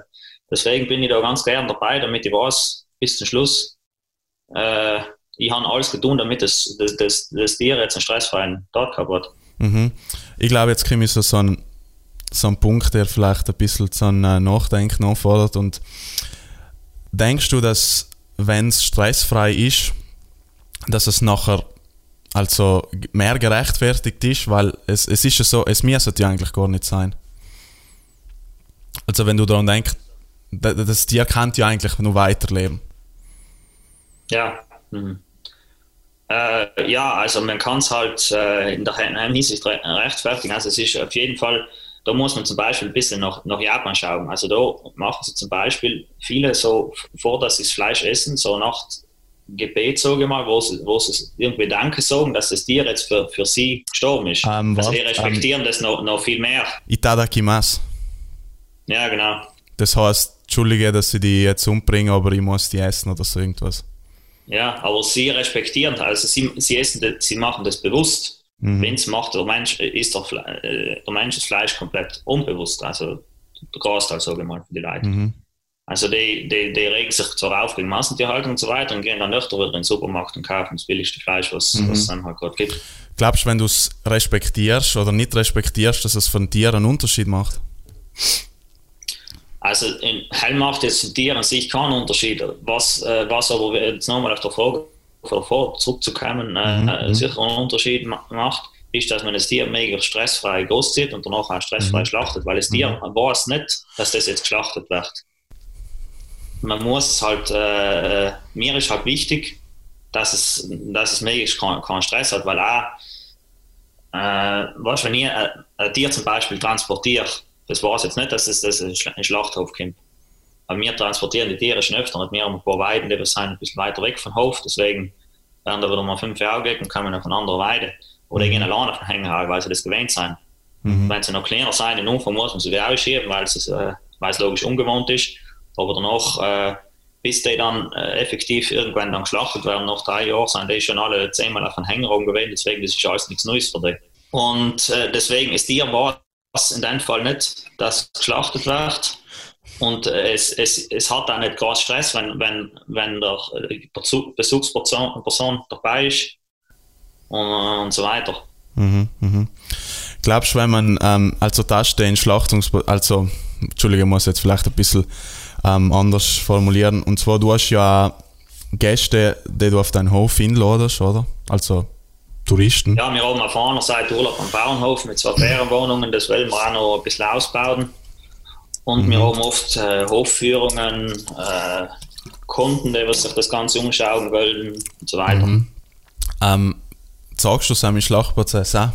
Speaker 3: deswegen bin ich da ganz gern dabei, damit ich weiß, bis zum Schluss, äh, ich habe alles getan, damit das, das, das, das Tier jetzt einen stressfreien Tag gehabt hat.
Speaker 1: Mhm. Ich glaube, jetzt komme ich so, so ein so ein Punkt, der vielleicht ein bisschen so ein äh, Nachdenken anfordert. Und denkst du, dass, wenn es stressfrei ist, dass es nachher also mehr gerechtfertigt ist, weil es, es ist ja so, es müsste ja eigentlich gar nicht sein. Also wenn du daran denkst, da- das Tier kann ja eigentlich nur weiterleben.
Speaker 3: Ja. Mhm. Äh, ja, also man kann es halt äh, in der Hinsicht re rechtfertigen. Also es ist auf jeden Fall, da muss man zum Beispiel ein bisschen nach, nach Japan schauen. Also da machen sie zum Beispiel viele so, vor dass sie das Fleisch essen, so nach Gebet, sage ich mal, wo sie, wo sie irgendwie Danke sagen, dass das Tier jetzt für, für sie gestorben ist.
Speaker 1: Ähm,
Speaker 3: also die respektieren das noch, noch viel mehr.
Speaker 1: Itadakimasu.
Speaker 3: Ja, genau.
Speaker 1: Das heißt, Entschuldige, dass ich die jetzt umbringe, aber ich muss die essen oder so irgendwas.
Speaker 3: Ja, aber sie respektieren, also sie, sie essen, das, sie machen das bewusst.
Speaker 1: Mhm.
Speaker 3: Wenn es macht, der Mensch äh, ist Fle äh, der Mensch das Fleisch komplett unbewusst, also der Großteil, sage ich mal, für die Leute.
Speaker 1: Mhm.
Speaker 3: Also die, die, die regen sich zwar auf gegen Massentierhaltung und so weiter und gehen dann öfter wieder in den Supermarkt und kaufen das billigste Fleisch, was,
Speaker 1: Mhm.
Speaker 3: was es dann halt gerade gibt.
Speaker 1: Glaubst du, wenn du es respektierst oder nicht respektierst, dass es von Tieren einen Unterschied macht?
Speaker 3: Also in Hell macht jetzt ein Tier an sich keinen Unterschied. Was, äh, was aber jetzt nochmal auf der Frage davor zurückzukommen, äh,
Speaker 1: Mhm,
Speaker 3: äh,
Speaker 1: mhm.
Speaker 3: sicher einen Unterschied ma macht, ist, dass man das Tier mega stressfrei großzieht und danach auch stressfrei
Speaker 1: Mhm.
Speaker 3: schlachtet, weil das Tier weiß nicht, dass das jetzt geschlachtet wird. Man muss halt, äh, äh, mir ist halt wichtig, dass es, dass es möglichst keinen keinen Stress hat, weil auch, äh, weißt, wenn ich äh, ein Tier zum Beispiel transportiere, das weiß jetzt nicht, dass es dass es in den Schlachthof kommt. Aber wir transportieren die Tiere schon öfter und wir haben ein paar Weiden, die sind ein bisschen weiter weg vom Hof, deswegen werden da wieder mal fünf Jahre weg und kommen auf eine andere Weide. Oder gehen alleine auf den Hängehaar, weil sie das gewöhnt sind.
Speaker 1: Mhm.
Speaker 3: Wenn sie noch kleiner sind, in Umfang muss man sie wieder ausschieben, weil es, äh, weil es logisch ungewohnt ist. Aber danach, äh, bis die dann äh, effektiv irgendwann dann geschlachtet werden, nach drei Jahren, sind die schon alle zehnmal auf den Hänger rumgewöhnt, deswegen das ist alles nichts Neues für die. Und äh, deswegen ist Tier war es in dem Fall nicht, dass geschlachtet wird. Und äh, es, es, es hat auch nicht groß Stress, wenn, wenn, wenn der äh, Besuchsperson Person dabei ist und, und so weiter.
Speaker 1: Mhm. Mhm. Glaubst du, wenn man, ähm, also stehen Schlachtungs... Also, Entschuldige, ich muss jetzt vielleicht ein bisschen ähm, anders formulieren. Und zwar, du hast ja Gäste, die du auf deinen Hof hinladest, oder? Also Touristen.
Speaker 3: Ja, wir haben auf einer Seite Urlaub am Bauernhof mit zwei Ferienwohnungen, das wollen wir auch noch ein bisschen ausbauen. Und wir haben oft äh, Hofführungen, äh, Kunden, die sich das Ganze umschauen wollen und so weiter.
Speaker 1: Mhm. Ähm, sagst du es am Schlachtprozess auch?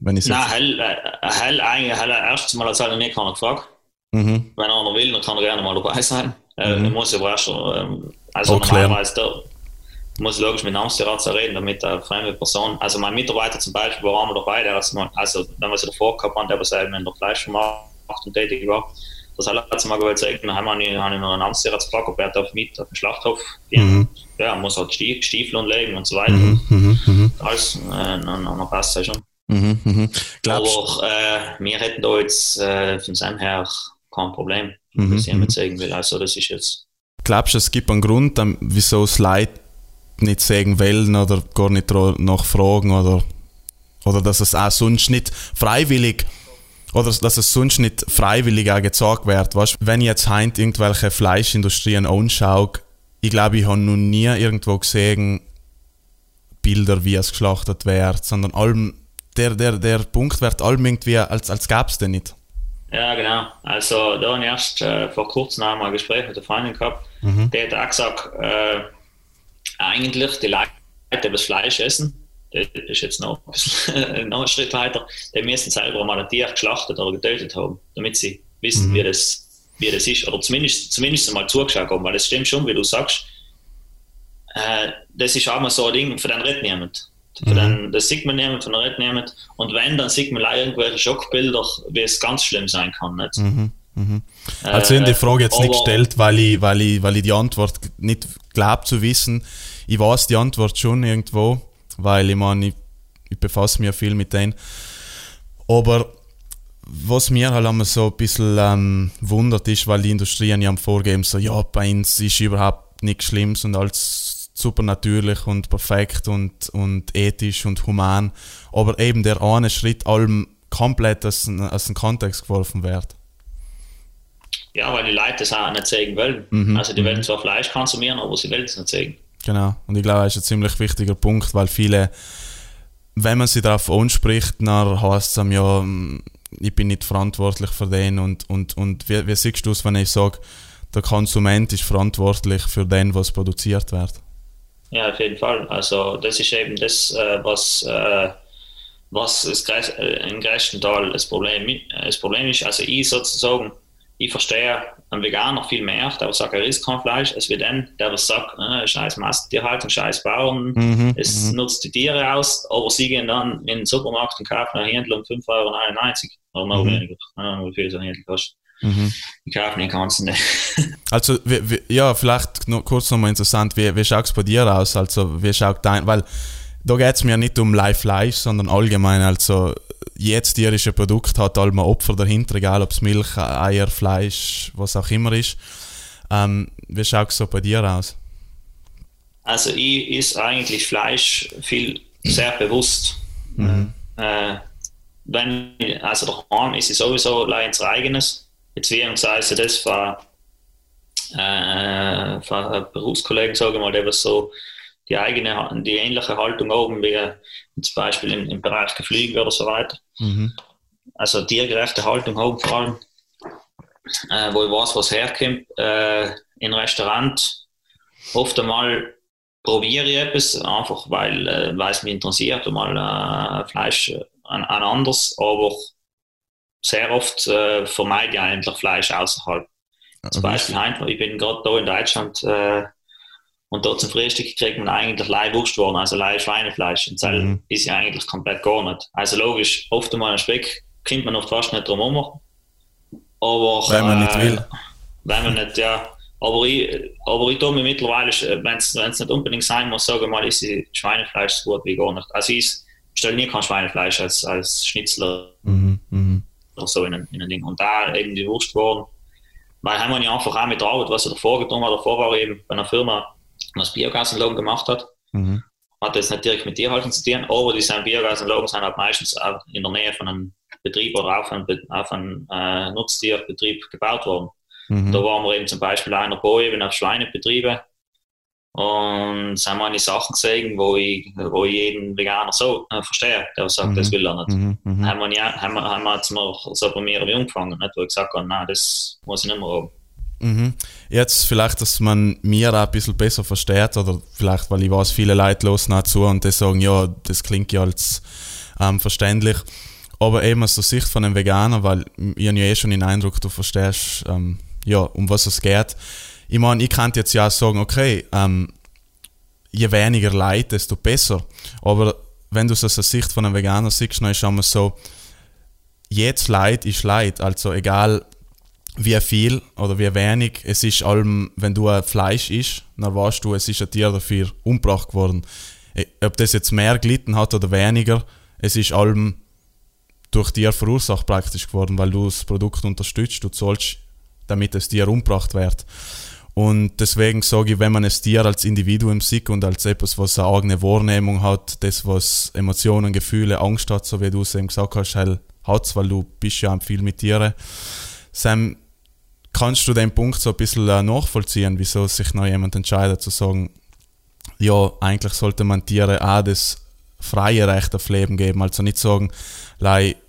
Speaker 1: Wenn ich
Speaker 3: Nein, hell, äh, hell, eigentlich, hell, erstes Mal hat es nie keiner gefragt.
Speaker 1: Mhm.
Speaker 3: Wenn einer will, dann kann er gerne mal dabei sein. Äh,
Speaker 1: Mhm.
Speaker 3: Ich muss aber erst, ähm, also normalerweise, der, muss logisch mit dem Amtsarzt reden, damit eine fremde Person, also mein Mitarbeiter zum Beispiel war einmal dabei, der also, also wenn wir sie davor gehabt haben, der war selber in der Fleischvermarktung tätig war, das hat mal gewollt sagen, dann haben wir noch einen Amtsarzt gefragt, ob er darf mit auf den Schlachthof gehen. Mhm. Ja, muss halt Stiefel und und so weiter. Mhm, mhm, mhm. Alles, äh, dann, passt es schon. Mhm, mhm. Aber äh, wir hätten da jetzt äh, von seinem her kein Problem, mhm, was ich mit sagen will. Also das ist jetzt.
Speaker 1: Glaubst du, es gibt einen Grund, wieso es Leute nicht sagen wollen oder gar nicht nachfragen oder, oder dass es auch sonst nicht freiwillig oder dass es sonst nicht freiwillig auch gezeigt wird. Weißt, wenn ich jetzt heint irgendwelche Fleischindustrien anschaue, ich glaube, ich habe noch nie irgendwo gesehen, Bilder, wie es geschlachtet wird, sondern allem, der, der, der Punkt wird allem irgendwie, als, als gäbe es den nicht.
Speaker 3: Ja, genau. Also, da habe ich erst äh, vor kurzem einmal ein Gespräch mit der Freundin gehabt. Mhm. Der hat auch gesagt, äh, eigentlich die Leute, die das Fleisch essen, das ist jetzt noch ein, bisschen, noch ein Schritt weiter, die müssen selber mal ein Tier geschlachtet oder getötet haben, damit sie wissen, mhm. wie, das, wie das ist. Oder zumindest, zumindest mal zugeschaut haben, weil es stimmt schon, wie du sagst. Äh, das ist auch mal so ein Ding, für den redet niemand. Für mhm. den, das sieht man niemand, von den redet niemand. Und wenn, dann sieht man leider irgendwelche Schockbilder, wie es ganz schlimm sein kann. Nicht? Mhm.
Speaker 1: Mhm. Also ich habe die Frage jetzt äh, nicht gestellt, weil ich, weil, ich, weil ich die Antwort nicht glaube zu wissen. Ich weiß die Antwort schon irgendwo, weil ich meine, ich, ich befasse mich ja viel mit denen. Aber was mir halt immer so ein bisschen ähm, wundert ist, weil die Industrien ja am Vorgeben so, ja, bei uns ist überhaupt nichts Schlimmes und alles super natürlich und perfekt und, und ethisch und human. Aber eben der eine Schritt allem komplett aus, aus dem Kontext geworfen wird.
Speaker 3: Ja, weil die Leute das auch nicht zeigen wollen. Mhm. Also die mhm. wollen zwar Fleisch konsumieren, aber sie wollen es nicht zeigen.
Speaker 1: Genau. Und ich glaube, das ist ein ziemlich wichtiger Punkt, weil viele, wenn man sie darauf anspricht, dann heißt es ja, ich bin nicht verantwortlich für den und, und, und wie, wie siehst du es, wenn ich sage, der Konsument ist verantwortlich für den, was produziert wird?
Speaker 3: Ja, auf jeden Fall. Also das ist eben das, äh, was, äh, was das, äh, im größten Teil das Problem, das Problem ist. Also ich sozusagen ich verstehe einen Veganer viel mehr, der sagt, er isst kein Fleisch, als wie den, der sagt, äh, scheiß Masttierhaltung, scheiß Bauern, mhm, es mhm. nutzt die Tiere aus, aber sie gehen dann in den Supermarkt und kaufen ein Händler um 5,91 Euro oder noch mhm. weniger, äh, wie viel so ein Händler kostet. Mhm. Ich kaufe den ganzen nicht.
Speaker 1: also, wie, wie, ja, vielleicht noch kurz nochmal interessant, wie, wie schaut es bei dir aus? Also, wie schaut dein, weil da geht es mir nicht um Live-Live, sondern allgemein, also jedes tierische Produkt hat halt mal Opfer dahinter, egal ob es Milch, Eier, Fleisch, was auch immer ist. Ähm, wie schaut es so bei dir aus?
Speaker 3: Also ich esse eigentlich Fleisch viel sehr bewusst. Mhm. Äh, wenn, also daheim ist es sowieso ins eigenes, beziehungsweise das von, äh, von Berufskollegen, sage ich mal, der was so die eigene, die ähnliche Haltung haben wie zum Beispiel im, im Bereich Geflügel oder so weiter. Mhm. Also tiergerechte Haltung haben vor allem, äh, wo ich weiß, was herkommt. Äh, in Restaurant oft einmal probiere ich etwas, einfach weil, äh, weil es mich interessiert, mal äh, Fleisch ein, ein anderes, aber sehr oft äh, vermeide ich eigentlich Fleisch außerhalb. Zum Beispiel, ich bin gerade da in Deutschland äh, und dort zum Frühstück kriegt man eigentlich Leihwurstwaren, also Leih-Schweinefleisch. Und das mhm. ist ja eigentlich komplett gar nicht. Also logisch, oft einmal ein Speck kommt man oft fast nicht drum herum. Aber,
Speaker 1: wenn man äh, nicht will.
Speaker 3: Wenn man nicht, ja. Aber ich, aber ich tue mir mittlerweile, wenn es nicht unbedingt sein muss, sage mal, ist Schweinefleisch so gut wie gar nicht. Also ich stelle nie kein Schweinefleisch als, als Schnitzler mhm, mhm. oder so in ein, in ein Ding. Und da eben die Wurstwaren, weil haben wir ja einfach auch mit der Arbeit, was er davor getan hat, davor war eben bei einer Firma, was Biogasanlagen gemacht hat. Mhm. Hat jetzt nicht direkt mit Tierhaltung zu tun, aber diese Biogasanlagen sind halt meistens auch in der Nähe von einem Betrieb oder auf einem, auf einem äh, Nutztierbetrieb gebaut worden. Mhm. Da waren wir eben zum Beispiel einer bei, eben auf Schweinebetriebe. Und haben wir Sachen gesehen, wo ich, wo ich jeden Veganer so äh, verstehe, der sagt, mhm. das will er nicht. Mhm. Mhm. Haben, wir, haben, wir, haben wir jetzt mal so bei mir angefangen, nicht? wo ich gesagt habe, nein, das muss ich nicht mehr haben.
Speaker 1: Mhm. Jetzt vielleicht, dass man mir auch ein bisschen besser versteht, oder vielleicht, weil ich weiß, viele Leute hören zu und die sagen, ja, das klingt ja als ähm, verständlich. Aber eben aus der Sicht von einem Veganer, weil ich habe ja eh schon den Eindruck, du verstehst, ähm, ja, um was es geht. Ich meine, ich könnte jetzt ja sagen, okay, ähm, je weniger Leid, desto besser. Aber wenn du es aus der Sicht von einem Veganer siehst, dann ist es immer so, jedes Leid ist Leid. Also egal wie viel oder wie wenig, es ist allem, wenn du ein Fleisch isst, dann weißt du, es ist ein Tier dafür umgebracht worden. E, ob das jetzt mehr gelitten hat oder weniger, es ist allem durch Tier verursacht praktisch geworden, weil du das Produkt unterstützt, du zahlst, damit das Tier umgebracht wird. Und deswegen sage ich, wenn man das Tier als Individuum sieht und als etwas, was eine eigene Wahrnehmung hat, das, was Emotionen, Gefühle, Angst hat, so wie du es eben gesagt hast, hat weil du bist ja viel mit Tieren. Sam, kannst du den Punkt so ein bisschen äh, nachvollziehen, wieso sich noch jemand entscheidet zu sagen, ja, eigentlich sollte man Tiere auch das freie Recht auf Leben geben. Also nicht sagen,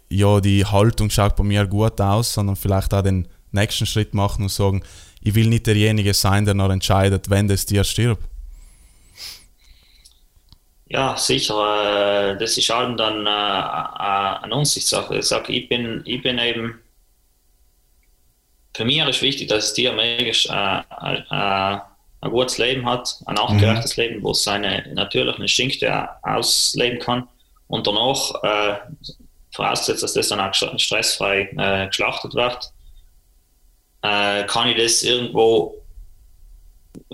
Speaker 1: ja, die Haltung schaut bei mir gut aus, sondern vielleicht auch den nächsten Schritt machen und sagen, ich will nicht derjenige sein, der noch entscheidet, wenn das Tier stirbt.
Speaker 3: Ja, sicher. Äh, das ist halt dann äh, eine Ansichtssache. Ich sage, ich bin, ich bin eben. Für mich ist wichtig, dass das Tier möglichst ein gutes Leben hat, ein artgerechtes mhm. Leben, wo es seine natürlichen Instinkte ausleben kann und danach, äh, vorausgesetzt, dass das dann auch stressfrei äh, geschlachtet wird, äh, kann ich das irgendwo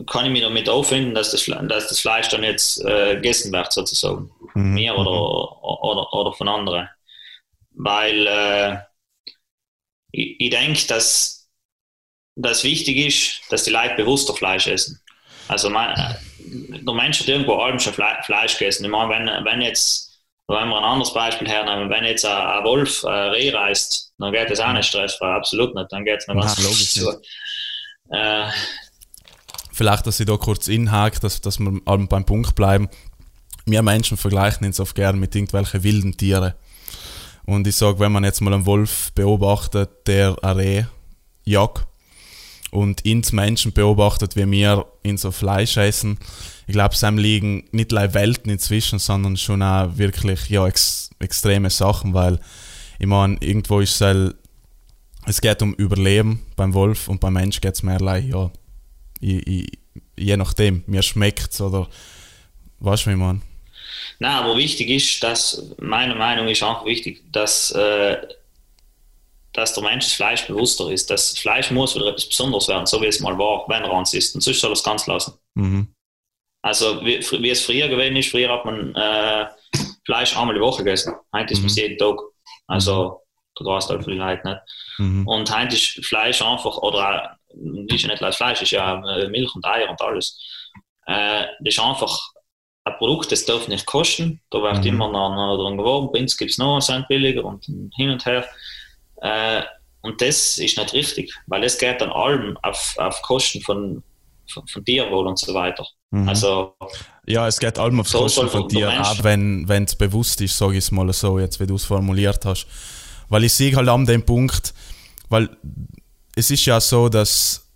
Speaker 3: kann ich mich damit auffinden, dass das, dass das Fleisch dann jetzt äh, gegessen wird, sozusagen. Mhm. Mir oder, mhm. oder, oder von anderen. Weil äh, ich, ich denke, dass das wichtig ist, dass die Leute bewusster Fleisch essen. Also man, der Mensch hat irgendwo allem schon Fle Fleisch gegessen. Ich meine, wenn, wenn jetzt, wenn wir ein anderes Beispiel hernehmen, wenn jetzt ein, ein Wolf ein Reh reißt, dann geht das auch nicht stressfrei, absolut nicht. Dann geht es noch ganz logisch. So.
Speaker 1: Äh, vielleicht, dass ich da kurz inhake, dass, dass wir beim Punkt bleiben. Wir Menschen vergleichen uns oft gerne mit irgendwelchen wilden Tieren. Und ich sage, wenn man jetzt mal einen Wolf beobachtet, der ein Reh jagt und ins Menschen beobachtet, wie wir in so Fleisch essen, ich glaube, es liegen nicht nur Welten inzwischen, sondern schon auch wirklich ja, ex extreme Sachen, weil ich meine, irgendwo ist es, halt, es geht um Überleben beim Wolf und beim Mensch geht es mehr ja, ich, ich, je nachdem, mir schmeckt es oder du, wie man.
Speaker 3: Nein, aber wichtig ist, dass, meine Meinung ist auch wichtig, dass, äh, dass der Mensch das Fleisch bewusster ist. Das Fleisch muss wieder etwas Besonderes werden, so wie es mal war, wenn er eins ist. Und sonst soll er es ganz lassen. Mhm. Also, wie, wie, es früher gewesen ist, früher hat man äh, Fleisch einmal die Woche gegessen. Heute ist es mhm. jeden Tag. Also, du weißt halt viele Leute nicht. Mhm. Und heute ist Fleisch einfach, oder ist ja nicht als Fleisch, ist ja äh, Milch und Eier und alles. Äh, das ist einfach ein Produkt, das darf nicht kosten. Da wird mhm. immer noch dran geworben. Bei uns gibt es noch einen Cent billiger und hin und her. Äh, und das ist nicht richtig, weil es geht dann allem auf, auf Kosten von, von, von Tierwohl und so weiter. Mhm. Also,
Speaker 1: ja, es geht allem auf so Kosten von dir, auch wenn es bewusst ist, sage ich es mal so, jetzt wie du es formuliert hast. Weil ich sehe halt an dem Punkt, weil es ist ja so, dass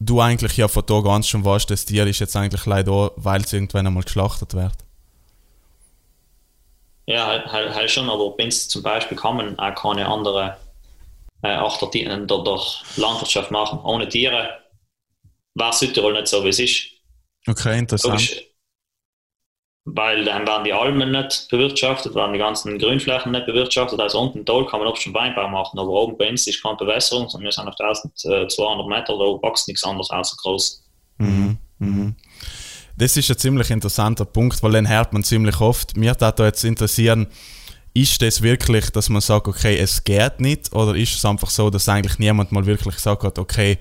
Speaker 1: du eigentlich ja von da ganz schon weißt, das Tier ist jetzt eigentlich leider weil es irgendwann einmal geschlachtet wird.
Speaker 3: Ja, halt, halt, halt schon, aber wenn es zum Beispiel man auch keine andere äh, Achter der, der Landwirtschaft machen. Ohne Tiere war Südtirol nicht so, wie es ist.
Speaker 1: Okay, interessant. Logisch,
Speaker 3: weil dann werden die Almen nicht bewirtschaftet, werden die ganzen Grünflächen nicht bewirtschaftet. Also unten Tal kann man oft schon Weinbau machen, aber oben bei uns ist keine Bewässerung, sondern wir sind auf 1200 Meter, da wächst nichts anderes außer groß. Mhm.
Speaker 1: Mhm. Das ist ein ziemlich interessanter Punkt, weil den hört man ziemlich oft. Mir würde da jetzt interessieren, ist das wirklich, dass man sagt, okay, es geht nicht, oder ist es einfach so, dass eigentlich niemand mal wirklich gesagt hat, okay,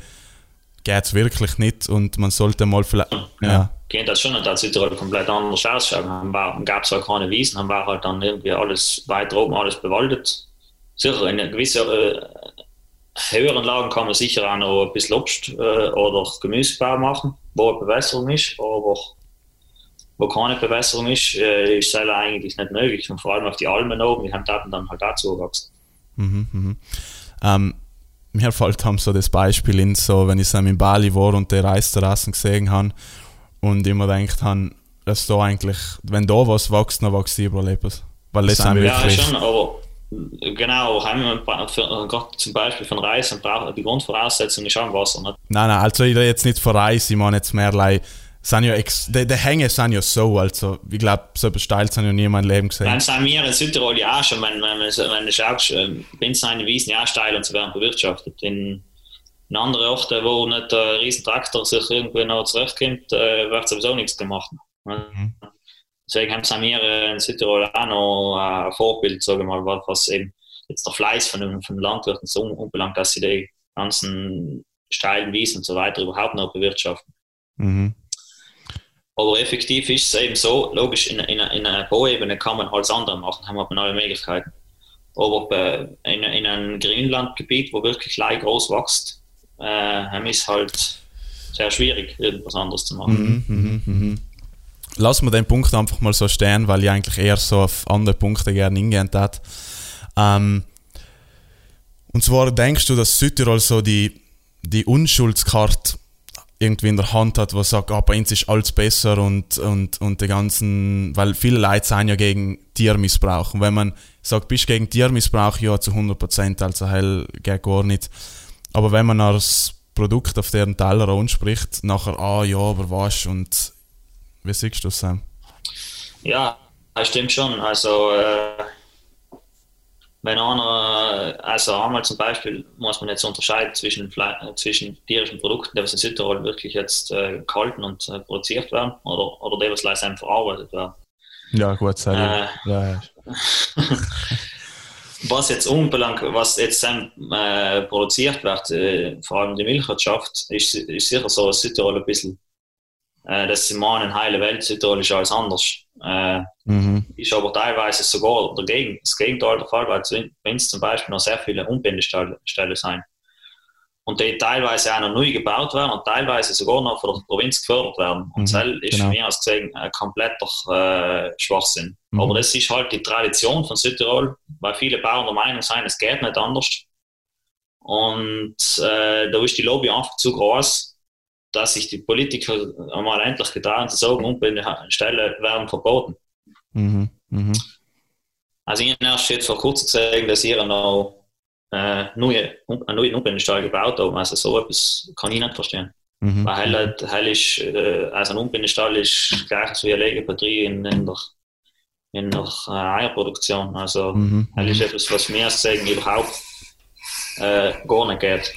Speaker 1: geht es wirklich nicht und man sollte mal vielleicht. Ja. ja.
Speaker 3: Geht das schon, dass Südtirol komplett anders ausschaut. Dann gab es halt keine Wiesen, dann war halt dann irgendwie alles weiter oben, alles bewaldet. Sicher, in gewissen äh, höheren Lagen kann man sicher auch noch ein bisschen Obst äh, oder Gemüsebau machen, wo eine Bewässerung ist, aber wo keine Bewässerung ist, äh, ist es eigentlich nicht möglich. Und vor allem auf die Almen oben, die haben dann halt auch zugewachsen. Mhm,
Speaker 1: mhm. Ähm, mir fällt haben so das Beispiel in, so, wenn ich in Bali war und die Reisterrassen gesehen habe und immer gedacht habe, dass da eigentlich, wenn da was wächst, dann wächst überall etwas. Weil das, das sind
Speaker 3: Ja, schon, aber genau, für, zum Beispiel von Reis die Grundvoraussetzung ist auch Wasser. Nicht?
Speaker 1: Nein, nein, also ich rede jetzt nicht von Reis, ich meine jetzt mehr sind ja ex die, die Hänge sind ja so, also ich glaube, so habe ich noch nie in meinem Leben gesehen.
Speaker 3: Dann sind wir in Südtirol ja auch schon, wenn, wenn, wenn du schaust, bin seine Wiesen ja auch steil und sie werden bewirtschaftet. In, in anderen Orten, wo nicht ein riesen Traktor sich irgendwie noch zurückkommt, äh, wird sowieso nichts gemacht. Mhm. Deswegen haben wir in Südtirol auch noch ein Vorbild, sagen wir mal, was eben jetzt der Fleiß von den, von Landwirten so unbelangt, dass sie die ganzen steilen Wiesen und so weiter überhaupt noch bewirtschaften. Mhm. Aber effektiv ist es eben so, logisch, in, in, in einer Bauebene kann man alles andere machen, haben wir alle Möglichkeiten. Aber in, in einem Grünlandgebiet, wo wirklich gleich groß wächst, äh, ist halt sehr schwierig, irgendwas anderes zu machen.
Speaker 1: Mhm, mh, mh. Lassen wir den Punkt einfach mal so stehen, weil ich eigentlich eher so auf andere Punkte gerne hingehen hätte. Ähm, und zwar denkst du, dass Südtirol so die, die Unschuldskarte irgendwie in der Hand hat, was sagt, ah, bei uns ist alles besser und, und, und die ganzen, weil viele Leute sind ja gegen Tiermissbrauch. Und wenn man sagt, bist gegen Tiermissbrauch, ja, zu 100%, also hell geht gar nicht. Aber wenn man als Produkt auf deren Teller anspricht, nachher, ah, ja, aber was, und wie siehst du das, Sam?
Speaker 3: Ja, das stimmt schon. Also, äh wenn einer, also einmal zum Beispiel muss man jetzt unterscheiden zwischen, zwischen tierischen Produkten, die was in Südtirol wirklich jetzt äh, gehalten und äh, produziert werden, oder, oder die, was leise verarbeitet werden.
Speaker 1: Ja, gut, sehr äh, ja, ja.
Speaker 3: was jetzt unbelangt, was jetzt äh, produziert wird, äh, vor allem die Milchwirtschaft, ist, ist sicher so, dass Südtirol ein bisschen äh, dass sie meinen, heile Welt Südtirol ist alles anders. Äh, mhm. Ist aber teilweise sogar dagegen, das Gegenteil der Fall, weil es zum Beispiel noch sehr viele Umbindestellen sein. Und die teilweise auch noch neu gebaut werden und teilweise sogar noch von der Provinz gefördert werden. Und mhm, das ist genau. mir aus gesehen ein kompletter äh, Schwachsinn. Mhm. Aber das ist halt die Tradition von Südtirol, weil viele Bauern der Meinung sind, es geht nicht anders. Und äh, da ist die Lobby einfach zu groß, dass sich die Politiker einmal endlich getrauen zu sagen, Unbindestellen werden verboten. Mhm. Mhm. Also ich habe erst jetzt vor kurzem gesehen, dass ihr noch äh, neue, eine neue Unbindestelle gebaut haben. Also so etwas kann ich nicht verstehen. Mhm. Weil hell, hell ist, äh, also ein Unbindestall ist gleich wie eine Legebatterie in, in der, in der äh, Eierproduktion. Also mhm. hell ist etwas, was mir sagen überhaupt äh, gar nicht geht.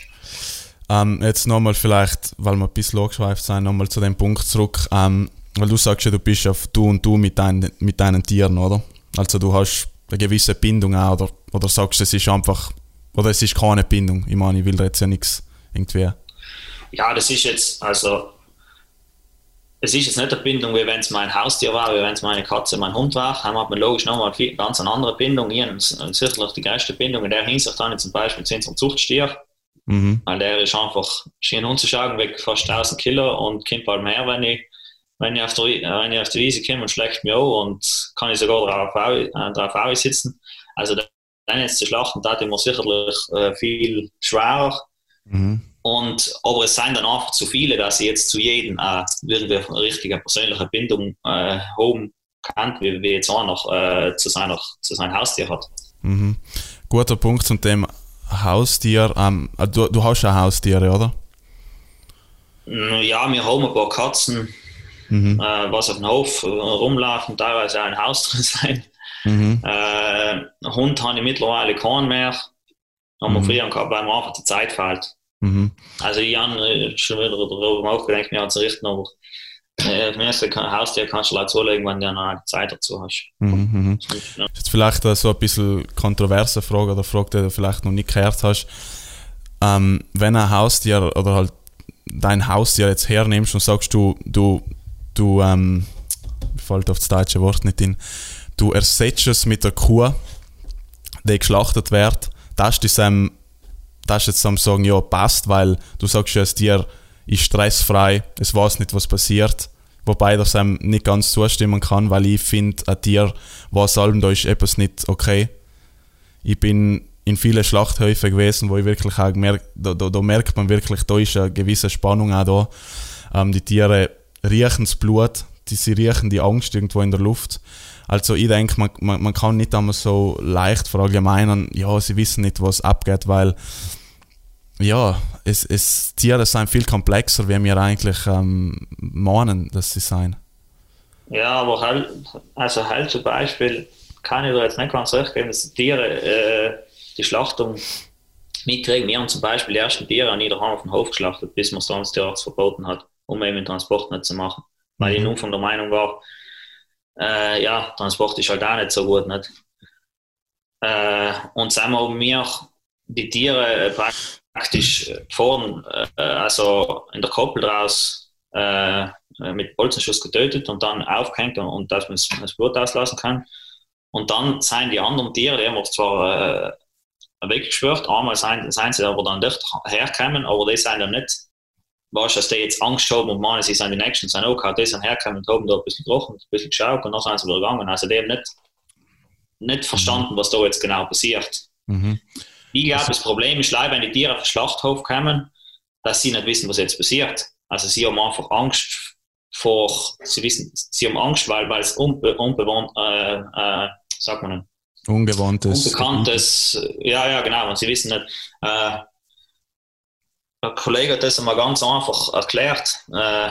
Speaker 1: Ähm, jetzt nochmal vielleicht, weil wir ein bisschen angeschweift sind, nochmal zu dem Punkt zurück. Ähm, weil du sagst ja, du bist auf du und du mit, dein, mit deinen Tieren, oder? Also du hast eine gewisse Bindung auch, oder, oder sagst du, es ist einfach, oder es ist keine Bindung. Ich meine, ich will da jetzt ja nichts irgendwie.
Speaker 3: Ja, das ist jetzt, also es ist jetzt nicht eine Bindung, wie wenn es mein Haustier war, wie wenn es meine Katze, mein Hund war. Dann hat man logisch nochmal eine ganz andere Bindung. Ich habe sicherlich die größte Bindung in der Hinsicht habe ich zum Beispiel zu unserem Zuchtstier. Mhm. Weil der ist einfach schön anzuschauen, weg fast 1000 Kilo und kommt bald mehr, wenn ich, wenn ich, auf, der, wenn ich auf die Wiese komme und schlägt mir an und kann ich sogar drauf, äh, drauf sitzen. Also dann jetzt zu schlachten, da immer sicherlich äh, viel schwerer. Mhm. Und, aber es sind dann einfach zu viele, dass ich jetzt zu jedem äh, irgendwie eine richtige persönliche Bindung äh, haben kann, wie, wie jetzt einer äh, zu, seiner, zu seinem Haustier hat.
Speaker 1: Mhm. Guter Punkt zum Thema Haustier. Ähm, äh, du, du hast ja Haustiere, oder?
Speaker 3: Ja, wir haben ein paar Katzen, mhm. äh, was auf dem Hof äh, rumlaufen, teilweise auch ein Haus drin sein. Mhm. Äh, Hund habe ich mittlerweile keinen mehr. Haben wir mhm. früher gehabt, weil mir einfach die Zeit fehlt. Mhm. Also ich habe äh, schon wieder darüber nachgedacht, mir zu richten, aber äh, Haustier kannst du halt zulegen, wenn du noch Zeit dazu hast. Mhm,
Speaker 1: mhm. Jetzt vielleicht so ein bisschen kontroverse Frage oder Frage, die du vielleicht noch nicht gehört hast. Ähm, wenn ein Haustier oder halt dein Haustier jetzt hernimmst und sagst du, du, du, ähm, fällt auf das deutsche Wort nicht hin, du ersetzt es mit der Kuh, die geschlachtet wird, das ist ähm, das jetzt am sagen, ja, passt, weil du sagst ja, das Tier ist stressfrei, es weiß nicht, was passiert. Wobei das einem nicht ganz zustimmen kann, weil ich finde, ein Tier, was allem da ist etwas nicht okay. Ich bin in vielen Schlachthöfen gewesen, wo ich wirklich auch gemerkt, da, da, da merkt man wirklich, da ist eine gewisse Spannung auch da. Ähm, die Tiere riechen das Blut, die, sie riechen die Angst irgendwo in der Luft. Also ich denke, man, man, man kann nicht einmal so leicht verallgemeinern, ja, sie wissen nicht, was abgeht, weil ja, es, es, Tiere sind viel komplexer, wie wir eigentlich ähm, meinen, dass sie sein.
Speaker 3: Ja, aber halt, also halt zum Beispiel, kann ich da jetzt nicht ganz recht geben, dass Tiere äh, die Schlachtung mitkriegen. Wir haben zum Beispiel die ersten Tiere an jeder Hand auf den Hof geschlachtet, bis man es dann Tierarzt verboten hat, um eben den Transport nicht zu machen. Weil ich nun von der Meinung war, äh, ja, Transport ist halt auch nicht so gut. Nicht? Äh, und sagen wir, wir die Tiere äh, praktisch vorne, äh, also in der Koppel draus äh, mit Bolzenschuss getötet und dann aufgehängt und, und dass man das Blut auslassen kann. Und dann seien die anderen Tiere, die haben zwar äh, weggeschwört, einmal seien, sie aber dann dort hergekommen, aber die sind dann nicht, weißt du, dass die jetzt Angst haben und meinen, sie sind die Nächsten, sind auch okay, die sind hergekommen und haben da ein bisschen gebrochen, ein bisschen geschaut und dann sind sie wieder gegangen. Also die haben nicht, nicht verstanden, was da jetzt genau passiert. Mhm. Ich glaube, das Problem ist leider, wenn die Tiere auf den Schlachthof kommen, dass sie nicht wissen, was jetzt passiert. Also sie haben einfach Angst vor, sie wissen, sie haben Angst, weil, weil es unbe, unbewohnt, äh, äh, sagt man,
Speaker 1: Ungewohntes.
Speaker 3: Unbekanntes, ja, ja, genau, und sie wissen nicht, äh, ein Kollege hat das einmal ganz einfach erklärt, äh,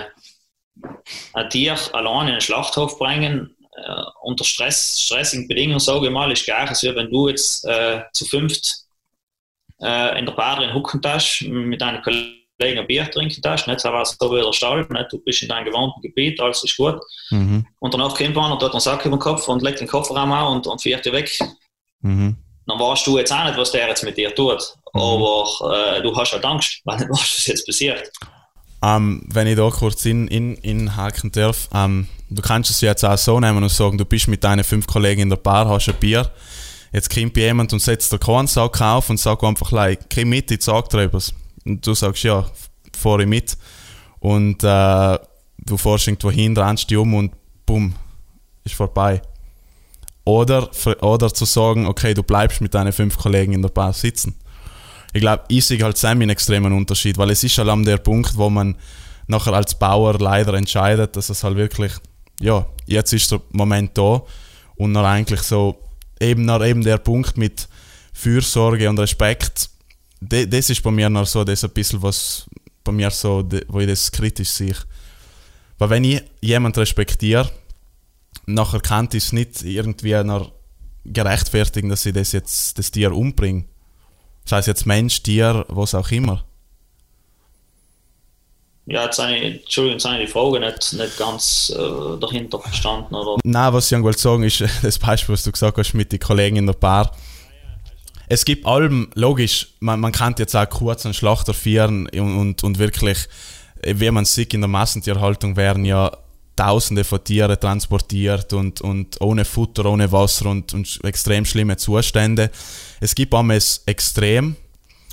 Speaker 3: ein Tier allein in den Schlachthof bringen, äh, unter Stress, stressigen Bedingungen, sage ich mal, ist gleich, als wenn du jetzt äh, zu fünft äh, in der Bar drin hucken mit einem Kollegen ein Bier trinken darfst, nicht so was so wie der Stall, nicht? du bist in deinem gewohnten Gebiet, alles ist gut. Mhm. Und danach kommt man und hat einen Sack über den Kopf und legt den Kofferraum an und, und fährt dich weg. Mhm. Dann weißt du jetzt auch nicht, was der jetzt mit dir tut. Mhm. Aber äh, du hast halt Angst, weil nicht weißt, was jetzt passiert.
Speaker 1: Um, ähm, wenn ich da kurz in, in, inhaken darf, um, ähm, du kannst es jetzt auch so nehmen und sagen, du bist mit deinen fünf Kollegen in der Bar, hast ein Bier, jetzt kommt jemand und setzt den Kornsack auf und sagt einfach, like, komm mit, ich sag dir etwas. Und du sagst, ja, fahre ich mit. Und äh, du fährst irgendwo hin, rennst dich um und bumm, ist vorbei. Oder, oder zu sagen, okay, du bleibst mit deinen fünf Kollegen in der Bar sitzen. Ich glaube, ich sehe halt Sam einen extremen Unterschied, weil es ist halt an der Punkt, wo man nachher als Bauer leider entscheidet, dass es halt wirklich, ja, jetzt ist der Moment da und dann eigentlich so, eben, nach eben der Punkt mit Fürsorge und Respekt das ist bei mir noch so das ein bisschen was bei mir so, wo ich das kritisch sehe. Weil wenn ich jemanden respektiere, nachher kann ich es nicht irgendwie noch gerechtfertigen, dass ich das jetzt das Tier umbringe. Sei es jetzt Mensch, Tier, was auch immer.
Speaker 3: Ja, jetzt habe ich, Entschuldigung, jetzt habe ich die Frage nicht, nicht ganz äh, dahinter verstanden. Oder?
Speaker 1: Nein, was ich wollte sagen, ist das Beispiel, was du gesagt hast mit den Kollegen in der Bar es gibt allem, logisch, man, man kann jetzt auch kurz einen Schlachter führen und, und, und wirklich, wie man sieht, in der Massentierhaltung werden ja Tausende von Tieren transportiert und, und ohne Futter, ohne Wasser und, und extrem schlimme Zustände. Es gibt einmal es extrem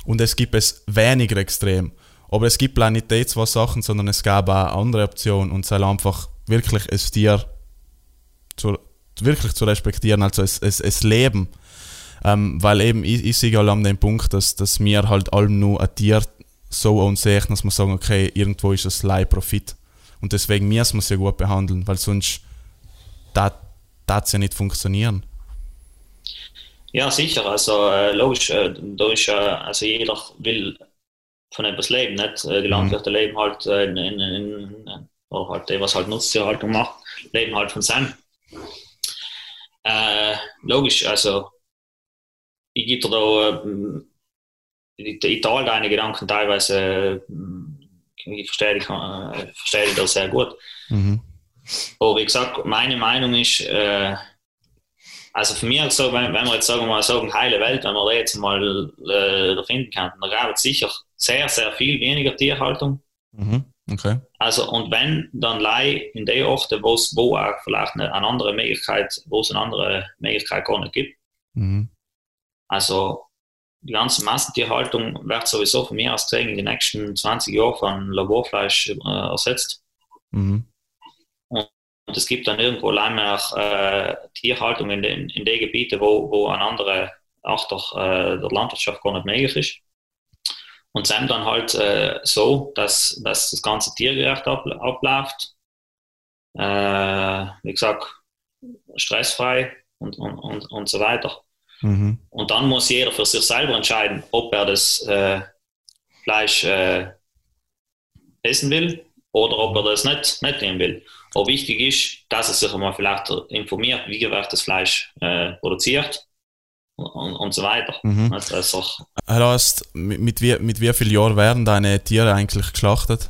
Speaker 1: und es gibt es weniger extrem. Aber es gibt nicht die zwei Sachen, sondern es gab auch andere Optionen und es soll einfach wirklich ein Tier zu, wirklich zu respektieren, also es, es, es Leben ähm, weil eben, ich, ich sehe halt an dem Punkt, dass, dass wir halt allem nur ein Tier so ansehen, dass wir sagen, okay, irgendwo ist es Leih Profit. Und deswegen müssen wir es ja gut behandeln, weil sonst das es ja nicht funktionieren.
Speaker 3: Ja, sicher. Also äh, logisch, äh, da ist äh, also jeder will von etwas leben, nicht? Äh, die. Landwirte mhm. leben halt äh, in, in, in, oder halt die, was halt Nutztierhaltung macht, leben halt von seinem. Äh, logisch, also ich gebe da, ich, ich teile deine Gedanken teilweise, ich verstehe dich, äh, verstehe dich da sehr gut. Mhm. Aber wie gesagt, meine Meinung ist, äh, also für mich so, wenn, wenn wir jetzt sagen wir mal sagen, heile Welt, wenn wir jetzt mal äh, finden könnten, dann gäbe es sicher sehr, sehr viel weniger Tierhaltung.
Speaker 1: Mhm. Okay.
Speaker 3: Also, und wenn, dann lei in den Orten, wo es wo auch vielleicht eine, eine andere Möglichkeit, wo es eine andere Möglichkeit gar nicht gibt. Mhm. Also die ganze Massentierhaltung wird sowieso von mir aus gesehen in den nächsten 20 Jahren von Laborfleisch äh, ersetzt. Mhm. Und, und, es gibt dann irgendwo allein mehr äh, Tierhaltung in den, in den Gebieten, wo, wo eine andere Achter äh, der Landwirtschaft gar nicht möglich ist. Und es dann halt äh, so, dass, dass das ganze tiergerecht ab, abläuft. Äh, wie gesagt, stressfrei und, und, und, und so weiter. Mhm. Und dann muss jeder für sich selber entscheiden, ob er das, äh, Fleisch äh, essen will oder ob er das nicht, nicht nehmen will. Aber wichtig ist, dass er sich einmal vielleicht informiert, wie wird das Fleisch äh, produziert und, und so weiter.
Speaker 1: Mhm.
Speaker 3: Also, also,
Speaker 1: heißt, mit, mit, wie, mit wie vielen Jahren werden deine Tiere eigentlich geschlachtet?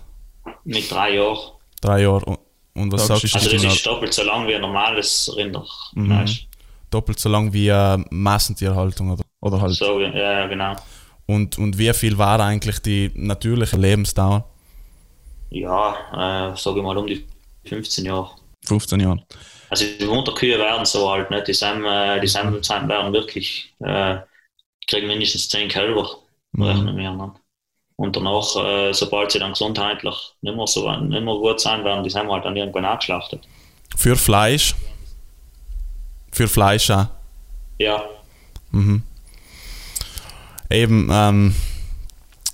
Speaker 3: Mit drei Jahren.
Speaker 1: Drei Jahre. Und was sagst du?
Speaker 3: Also das ist doppelt so lang wie ein normales Rinderfleisch.
Speaker 1: Mhm. Doppelt so lang wie äh, Massentierhaltung oder, oder halt.
Speaker 3: So, ja, genau.
Speaker 1: Und, und wie viel war eigentlich die natürliche Lebensdauer?
Speaker 3: Ja, äh, sage ich mal um die 15 Jahre.
Speaker 1: 15 Jahre.
Speaker 3: Also die Mutterkühe werden so alt, nicht? Die Samen, äh, die werden wirklich, äh, kriegen mindestens 10 Kälber, mhm. rechnen wir an. Und danach, äh, sobald sie dann gesundheitlich nicht mehr, so, nicht mehr gut sein werden, die sind halt dann irgendwann abgeschlachtet.
Speaker 1: Für Fleisch? Für Fleisch auch?
Speaker 3: Ja.
Speaker 1: Mhm. Eben, ähm,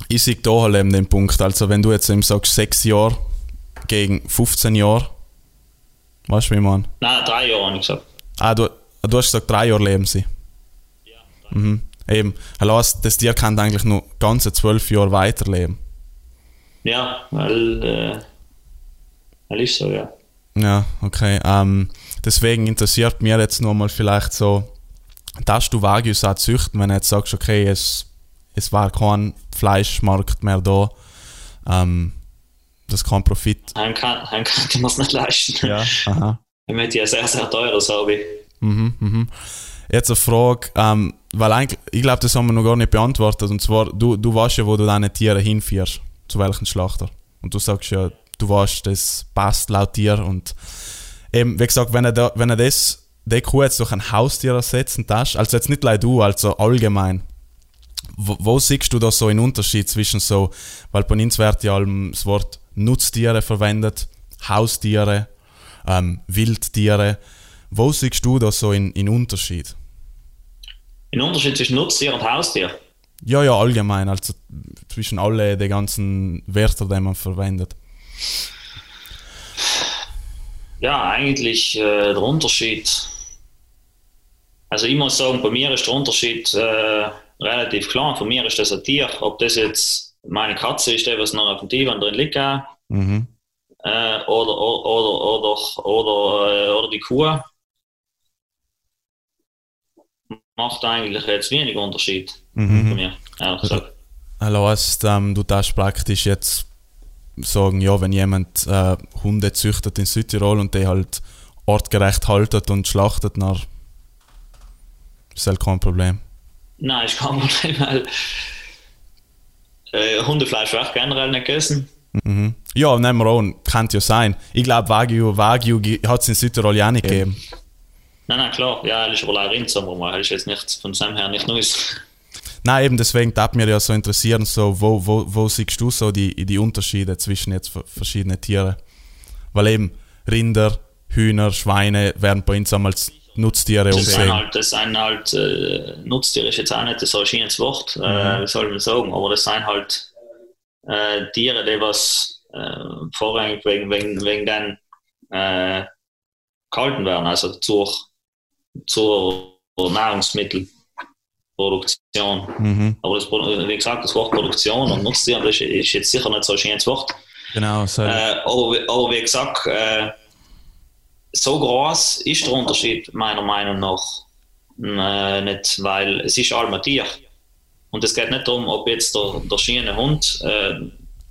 Speaker 1: ich sehe da halt eben den Punkt. Also, wenn du jetzt eben sagst, 6 Jahre gegen 15 Jahre, weißt du, wie man?
Speaker 3: Nein, 3 Jahre habe ich gesagt.
Speaker 1: Ah, du, du hast gesagt, 3 Jahre leben sie.
Speaker 3: Ja.
Speaker 1: Mhm. Eben, heißt, das Tier kann eigentlich nur ganze 12 Jahre weiterleben.
Speaker 3: Ja, weil, äh, weil ist so, ja.
Speaker 1: Ja, okay. Ähm, deswegen interessiert mir jetzt nur mal vielleicht so, dass du Wagyus auch züchten, wenn du jetzt sagst, okay, es, es war kein Fleischmarkt mehr da, ähm, das kein Profit.
Speaker 3: Heim kann, heim kann man es nicht leisten.
Speaker 1: Ja, aha.
Speaker 3: Ich möchte ja sehr, sehr teures Hobby.
Speaker 1: Mhm, mhm. Jetzt eine Frage, ähm, weil eigentlich, ich glaube, das haben wir noch gar nicht beantwortet. Und zwar, du, du weißt ja, wo du deine Tiere hinführst, zu welchem Schlachter. Und du sagst ja, du weißt, das passt laut dir. Und eben, wie gesagt, wenn er, da, wenn er das, die Kuh jetzt durch ein Haustier ersetzen darf, also jetzt nicht leider du, also allgemein, wo, wo, siehst du da so einen Unterschied zwischen so, weil bei uns wird ja das Wort Nutztiere verwendet, Haustiere, ähm, Wildtiere. Wo siehst du da so einen, einen Unterschied?
Speaker 3: Ein Unterschied zwischen Nutztier und Haustier?
Speaker 1: Ja, ja, allgemein, also zwischen alle die ganzen Wörter, die man verwendet.
Speaker 3: Ja, eigentlich äh, der Unterschied. Also ich muss sagen, bei mir ist der Unterschied äh, relativ klar. Für mich ist das ein Tier. Ob das jetzt meine Katze ist, die was noch auf dem Divan drin liegt, mhm. äh, oder, oder, oder, oder, äh, oder die Kuh, macht eigentlich jetzt wenig Unterschied mhm. für mich, ehrlich gesagt.
Speaker 1: Also heißt, ähm, du darfst praktisch jetzt sagen, ja, wenn jemand äh, Hunde züchtet in Südtirol und die halt ortgerecht haltet und schlachtet, dann ist halt kein Problem.
Speaker 3: Nein, ist kein Problem, weil äh, Hundefleisch wird generell nicht gegessen.
Speaker 1: Mhm. Ja, nehmen wir an, kann ja sein. Ich glaube, Wagyu, Wagyu hat es in Südtirol ja nicht ja. gegeben.
Speaker 3: Nein, nein, klar. Ja, er ist aber leider Rind, sagen wir mal. Er ist jetzt nicht von seinem her nicht Neues.
Speaker 1: Nein, eben deswegen darf mir ja so interessieren, so, wo, wo, wo siehst du so die, die Unterschiede zwischen jetzt verschiedenen Tieren? Weil eben Rinder, Hühner, Schweine werden bei uns als Nutztiere
Speaker 3: das umsehen. Halt, das sind halt, äh, Nutztiere ist jetzt auch nicht so ein schönes Wort, äh, mhm. wie soll man sagen, aber das sind halt äh, Tiere, die was äh, vorrangig wegen, wegen, wegen den äh, gehalten werden, also zur, zur Nahrungsmittelproduktion. Mhm. Aber das, wie gesagt, das Wort Produktion und Nutztiere das ist jetzt sicher nicht so ein schönes Wort.
Speaker 1: Genau, so.
Speaker 3: Äh, aber, aber wie gesagt, äh, so groß ist der Unterschied meiner Meinung nach äh, nicht, weil es ist allem ein Tier. Und es geht nicht darum, ob jetzt der, der schiene Hund, äh,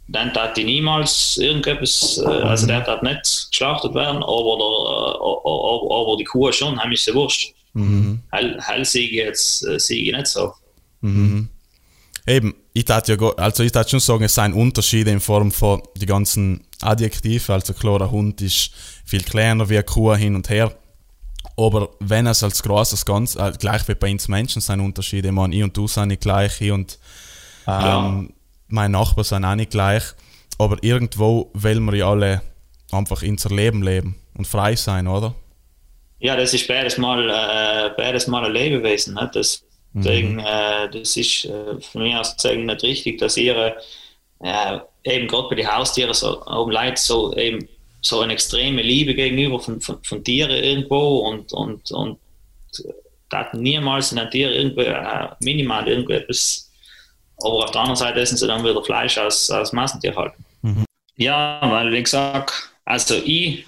Speaker 3: dann darf die niemals irgendetwas, äh, also der darf nicht geschlachtet werden, aber, der, äh, aber, die Kuh schon, haben ist sie wurscht. Mhm. Hell, hell sehe ich jetzt äh, sehe ich nicht so.
Speaker 1: Mhm. Eben, ich darf ja, also ich schon sagen, es sind Unterschiede in Form von die ganzen Adjektive. Also klar, ein Hund ist viel kleiner wie eine Kuh hin und her. Aber wenn es als großes Ganz, äh, gleich wie bei uns Menschen sind Unterschiede. Ich meine, ich und du sind nicht gleich, ich und ähm, ja. mein Nachbar sind auch nicht gleich. Aber irgendwo wollen wir ja alle einfach unser Leben leben und frei sein, oder?
Speaker 3: Ja, das ist beides mal, äh, beides mal ein Lebewesen. Ne? Das, deswegen, mhm. äh, das ist äh, von mir aus gesehen nicht richtig, dass ihre, äh, eben gerade bei den Haustieren, so, um Leute so eben so eine extreme Liebe gegenüber von, von, von Tieren irgendwo und, und, und da niemals in einem Tier irgendwo, äh, minimal irgendetwas Aber auf der anderen Seite essen sie dann wieder Fleisch aus, aus Massentier halten. Mhm. Ja, weil wie gesagt, also ich,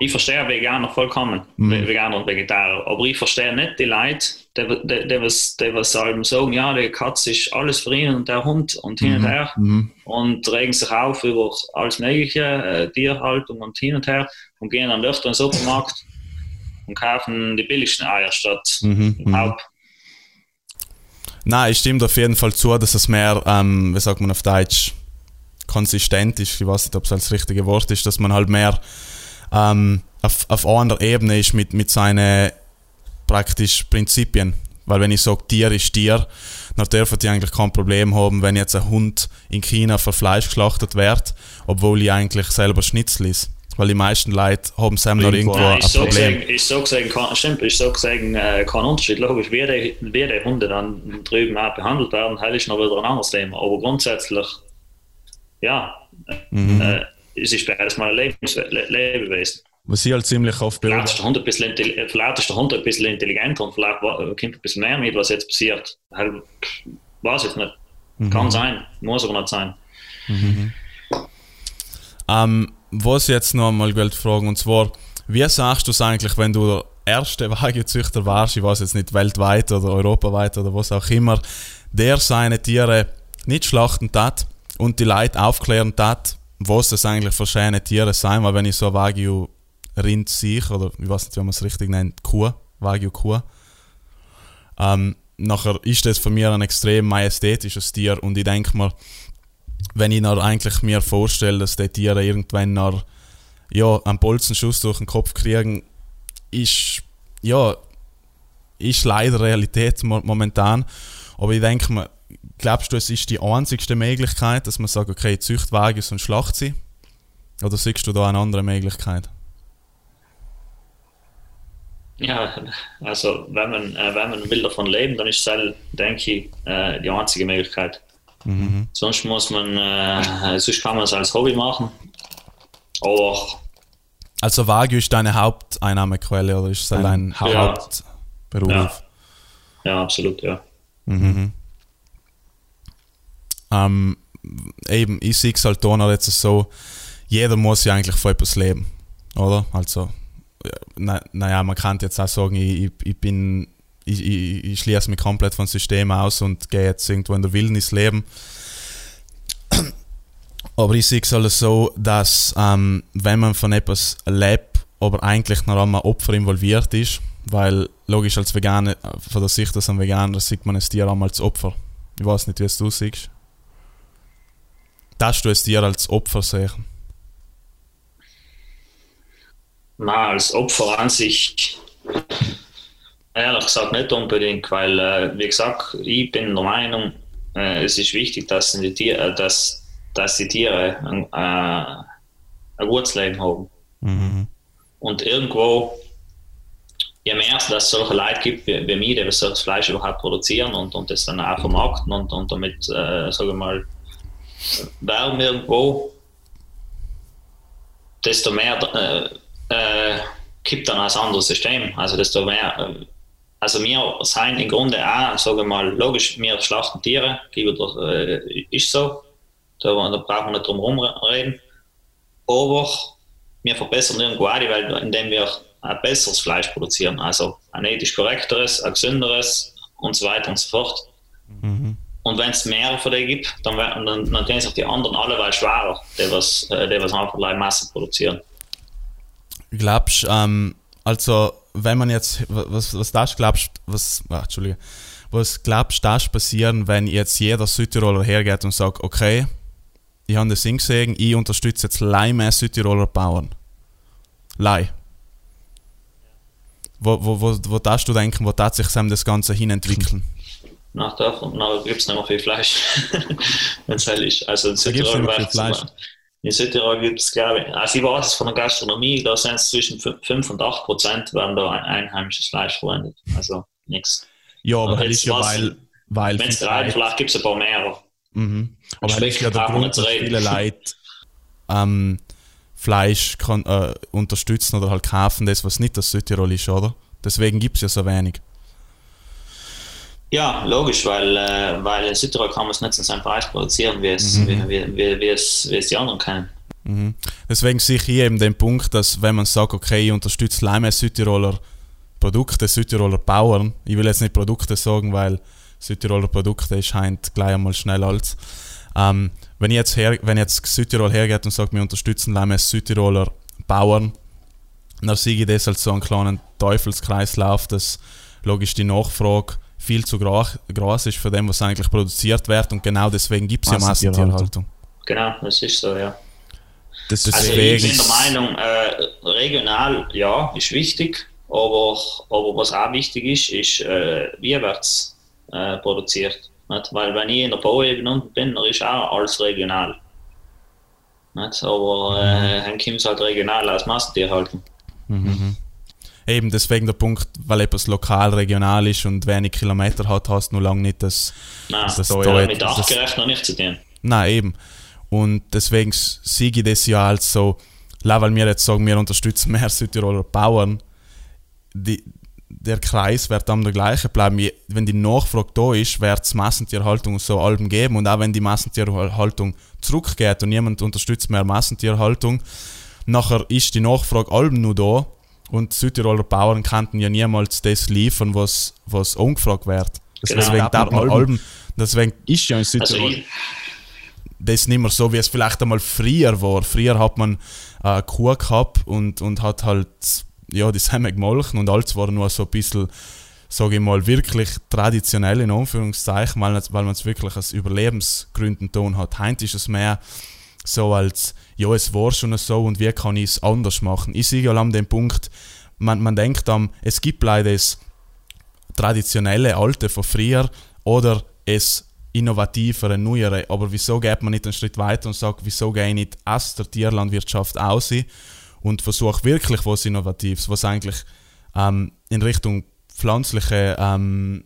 Speaker 3: ich verstehe Veganer vollkommen, mhm. Veganer und Vegetarier, aber ich verstehe nicht die Leute, die, die, die, was, die was sagen, ja, die Katze ist alles für ihn und der Hund und hin und mhm. her mhm. und regen sich auf über alles mögliche, äh, Tierhaltung und hin und her und gehen dann öfter in den Supermarkt und kaufen die billigsten Eier statt mhm. mhm. Haupt.
Speaker 1: Nein, ich stimme auf jeden Fall zu, dass es mehr, ähm, wie sagt man auf Deutsch, konsistent ist. Ich weiß nicht, ob es das richtige Wort ist, dass man halt mehr ähm, auf, auf einer Ebene ist mit, mit seinen praktisch Prinzipien. Weil wenn ich sage, Tier ist Tier, dann dürfen die eigentlich kein Problem haben, wenn jetzt ein Hund in China für Fleisch geschlachtet wird, obwohl ich eigentlich selber Schnitzel ist. Weil die meisten Leute haben selber noch irgendwo ja, ein
Speaker 3: so
Speaker 1: Problem.
Speaker 3: Gesehen, ich so gesehen, kann, stimmt, ich so gesehen, äh, kein Unterschied. Logisch, wie die, wie die Hunde dann drüben auch behandelt werden, das ist noch wieder ein anderes Thema. Aber grundsätzlich, ja, mhm. äh, es ist beides mal ein Lebens Lebewesen.
Speaker 1: Was ich halt ziemlich oft
Speaker 3: beobachte. Vielleicht ist der Hund ein bisschen, vielleicht ist der Hund ein bisschen intelligenter und vielleicht kommt ein bisschen mehr mit, was jetzt passiert. Halt, weiß ich nicht. Mhm. Kann sein, muss aber nicht sein.
Speaker 1: Mhm. Ähm, was jetzt noch einmal fragen, und zwar, wie sagst du es eigentlich, wenn du der erste Weidezüchter warst, ich weiß jetzt nicht weltweit oder europaweit oder was auch immer, der seine Tiere nicht schlachten tat und die Leute aufklären tat, was das eigentlich für schöne Tiere sind, weil wenn ich so Wagyu Rind sehe, oder ich weiß nicht, wie man es richtig nennt, Kuh, Wagyu Kuh, ähm, nachher ist das für mich ein extrem majestätisches Tier und ich denke mir, wenn ich noch eigentlich mir vorstelle, dass die Tiere irgendwann noch ja, einen Bolzenschuss durch den Kopf kriegen, ist ja ist leider Realität momentan. Aber ich denke mir, glaubst du, es ist die einzigste Möglichkeit, dass man sagt, okay, Züchtwagen und schlacht sie? Oder siehst du da eine andere Möglichkeit?
Speaker 3: Ja, also wenn man, äh, wenn man will davon leben, dann ist es, denke ich, äh, die einzige Möglichkeit. Mhm. Sonst muss man, äh, sonst kann man es als Hobby machen. Aber
Speaker 1: also Wagyu ist deine Haupteinnahmequelle oder ist es dein ja. Hauptberuf?
Speaker 3: Ja. ja. absolut, ja.
Speaker 1: Mhm. Ähm, eben, ich sehe es halt da jetzt so, jeder muss ja eigentlich von etwas leben, oder? Also, na, naja, man kann jetzt auch sagen, ich, ich bin ich, ich, ich schließe mich komplett vom System aus und gehe jetzt irgendwo in der Wildnis leben. Aber ich sehe es alles so, dass ähm, wenn man von etwas lebt, aber eigentlich noch einmal Opfer involviert ist, weil logisch als Veganer, von der Sicht als ein Veganer, sieht man es dir einmal als Opfer. Ich weiß nicht, wie es du siehst. Darfst du es dir als Opfer sehen?
Speaker 3: Na, als Opfer an sich Ehrlich gesagt nicht unbedingt, weil, äh, wie gesagt, ich bin der Meinung, äh, es ist wichtig, dass die Tiere, äh, dass, dass die Tiere ein, äh, ein gutes Leben haben. Mhm. Und irgendwo, je mehr es solche Leute gibt wie, wie mir, die solches Fleisch überhaupt produzieren und, und das dann auch vermarkten und, und damit, äh, sage ich mal, Werbung irgendwo, desto mehr äh, äh, gibt dann ein anderes System. Also desto mehr äh, also wir sind im Grunde auch, sagen wir mal, logisch, wir schlachten Tiere, ist so, da, da brauchen wir nicht drum herum reden. Aber wir verbessern irgendwo auch die Welt, indem wir ein besseres Fleisch produzieren, also ein ethisch korrekteres, ein gesünderes und so weiter und so fort. Mhm. Und wenn es mehr von denen gibt, dann, dann, dann tun die anderen alle weil schwerer, die was, äh, die was einfach Masse produzieren.
Speaker 1: Glaubst ähm, also wenn man jetzt, was, was das glaubst, was, ach, Entschuldige, was glaubst das passieren, wenn jetzt jeder Südtiroler hergeht und sagt, okay, ich habe das Ding gesehen, ich unterstütze jetzt Leih mehr Südtiroler Bauern. Leih. Wo, wo, wo, wo darfst du denken, wo darf sich das Ganze hinentwickeln?
Speaker 3: Nach davon gibt es nicht mehr viel Fleisch, wenn es hell ist. Also in Südtirol in Südtirol gibt es, glaube ich, also ich weiß von der Gastronomie, da sind es zwischen 5 und 8 Prozent, werden da ein einheimisches Fleisch verwendet. Also nichts.
Speaker 1: Ja, aber das ist ja, weil. weil
Speaker 3: Wenn es drei, vielleicht gibt es ein paar mehr.
Speaker 1: Mhm. Aber das ist ja der Grund, dass viele Leute ähm, Fleisch kann, äh, unterstützen oder halt kaufen, das, was nicht das Südtirol ist, oder? Deswegen gibt es ja so wenig.
Speaker 3: Ja, logisch, weil, äh, weil in Südtirol kann man es nicht zu seinem Preis produzieren, wie es,
Speaker 1: Mhm.
Speaker 3: wie, wie, wie, es, wie es die anderen können.
Speaker 1: Mhm. Deswegen sehe ich hier eben den Punkt, dass wenn man sagt, okay, ich unterstütze Leime Südtiroler Produkte, Südtiroler Bauern, ich will jetzt nicht Produkte sagen, weil Südtiroler Produkte scheint gleich einmal schnell als. Ähm, wenn, ich jetzt her, wenn jetzt Südtirol hergeht und sagt, wir unterstützen Leime Südtiroler Bauern, dann sehe ich das als so einen kleinen Teufelskreislauf, dass logisch die Nachfrage viel zu groß ist für dem, was eigentlich produziert wird und genau deswegen gibt es ja
Speaker 2: Massentierhaltung.
Speaker 3: Genau, das ist so, ja.
Speaker 2: Das
Speaker 3: Also
Speaker 1: Deswegen-
Speaker 3: ich bin der Meinung, äh, regional, ja, ist wichtig, aber, aber was auch wichtig ist, ist, äh, wie wird es äh, produziert. Nicht? Weil wenn ich in der Bauebene unten bin, dann ist auch alles regional. Nicht? Aber äh, dann kommt es halt regional aus Massentierhaltung.
Speaker 1: Eben deswegen der Punkt, weil etwas lokal, regional ist und wenig Kilometer hat, hast du noch lange nicht das.
Speaker 3: Nein,
Speaker 1: das da jetzt-
Speaker 3: mit
Speaker 1: das-
Speaker 3: artgerecht noch nicht zu tun.
Speaker 1: Nein, eben. Und deswegen sehe ich das ja als so, weil wir jetzt sagen, wir unterstützen mehr Südtiroler Bauern, die, der Kreis wird dann der gleiche bleiben. Wenn die Nachfrage da ist, wird es Massentierhaltung so Alben geben. Und auch wenn die Massentierhaltung zurückgeht und niemand unterstützt mehr Massentierhaltung, nachher ist die Nachfrage Alben nur da und Südtiroler Bauern könnten ja niemals das liefern, was, was angefragt wird.
Speaker 3: Genau.
Speaker 1: Deswegen
Speaker 2: Ja,
Speaker 1: darf man
Speaker 2: Alben-
Speaker 1: Alben, deswegen
Speaker 2: ist ja in
Speaker 3: Also
Speaker 2: Südtirol.
Speaker 3: ich,
Speaker 1: das nicht mehr so, wie es vielleicht einmal früher war. Früher hat man äh, eine Kuh gehabt und, und hat halt ja, die Semme gemolken und alles war nur so ein bisschen, sage ich mal, wirklich traditionell in Anführungszeichen, weil, weil man es wirklich aus Überlebensgründen tun hat. Heute ist es mehr so als, ja, es war schon so und wie kann ich es anders machen. Ich sehe an dem Punkt, man, man denkt am, es gibt leider das traditionelle Alte von früher oder es innovativere, neuere. Aber wieso geht man nicht einen Schritt weiter und sagt, wieso gehe ich nicht aus der Tierlandwirtschaft aus und versuche wirklich was Innovatives, was eigentlich ähm, in Richtung pflanzliche ähm,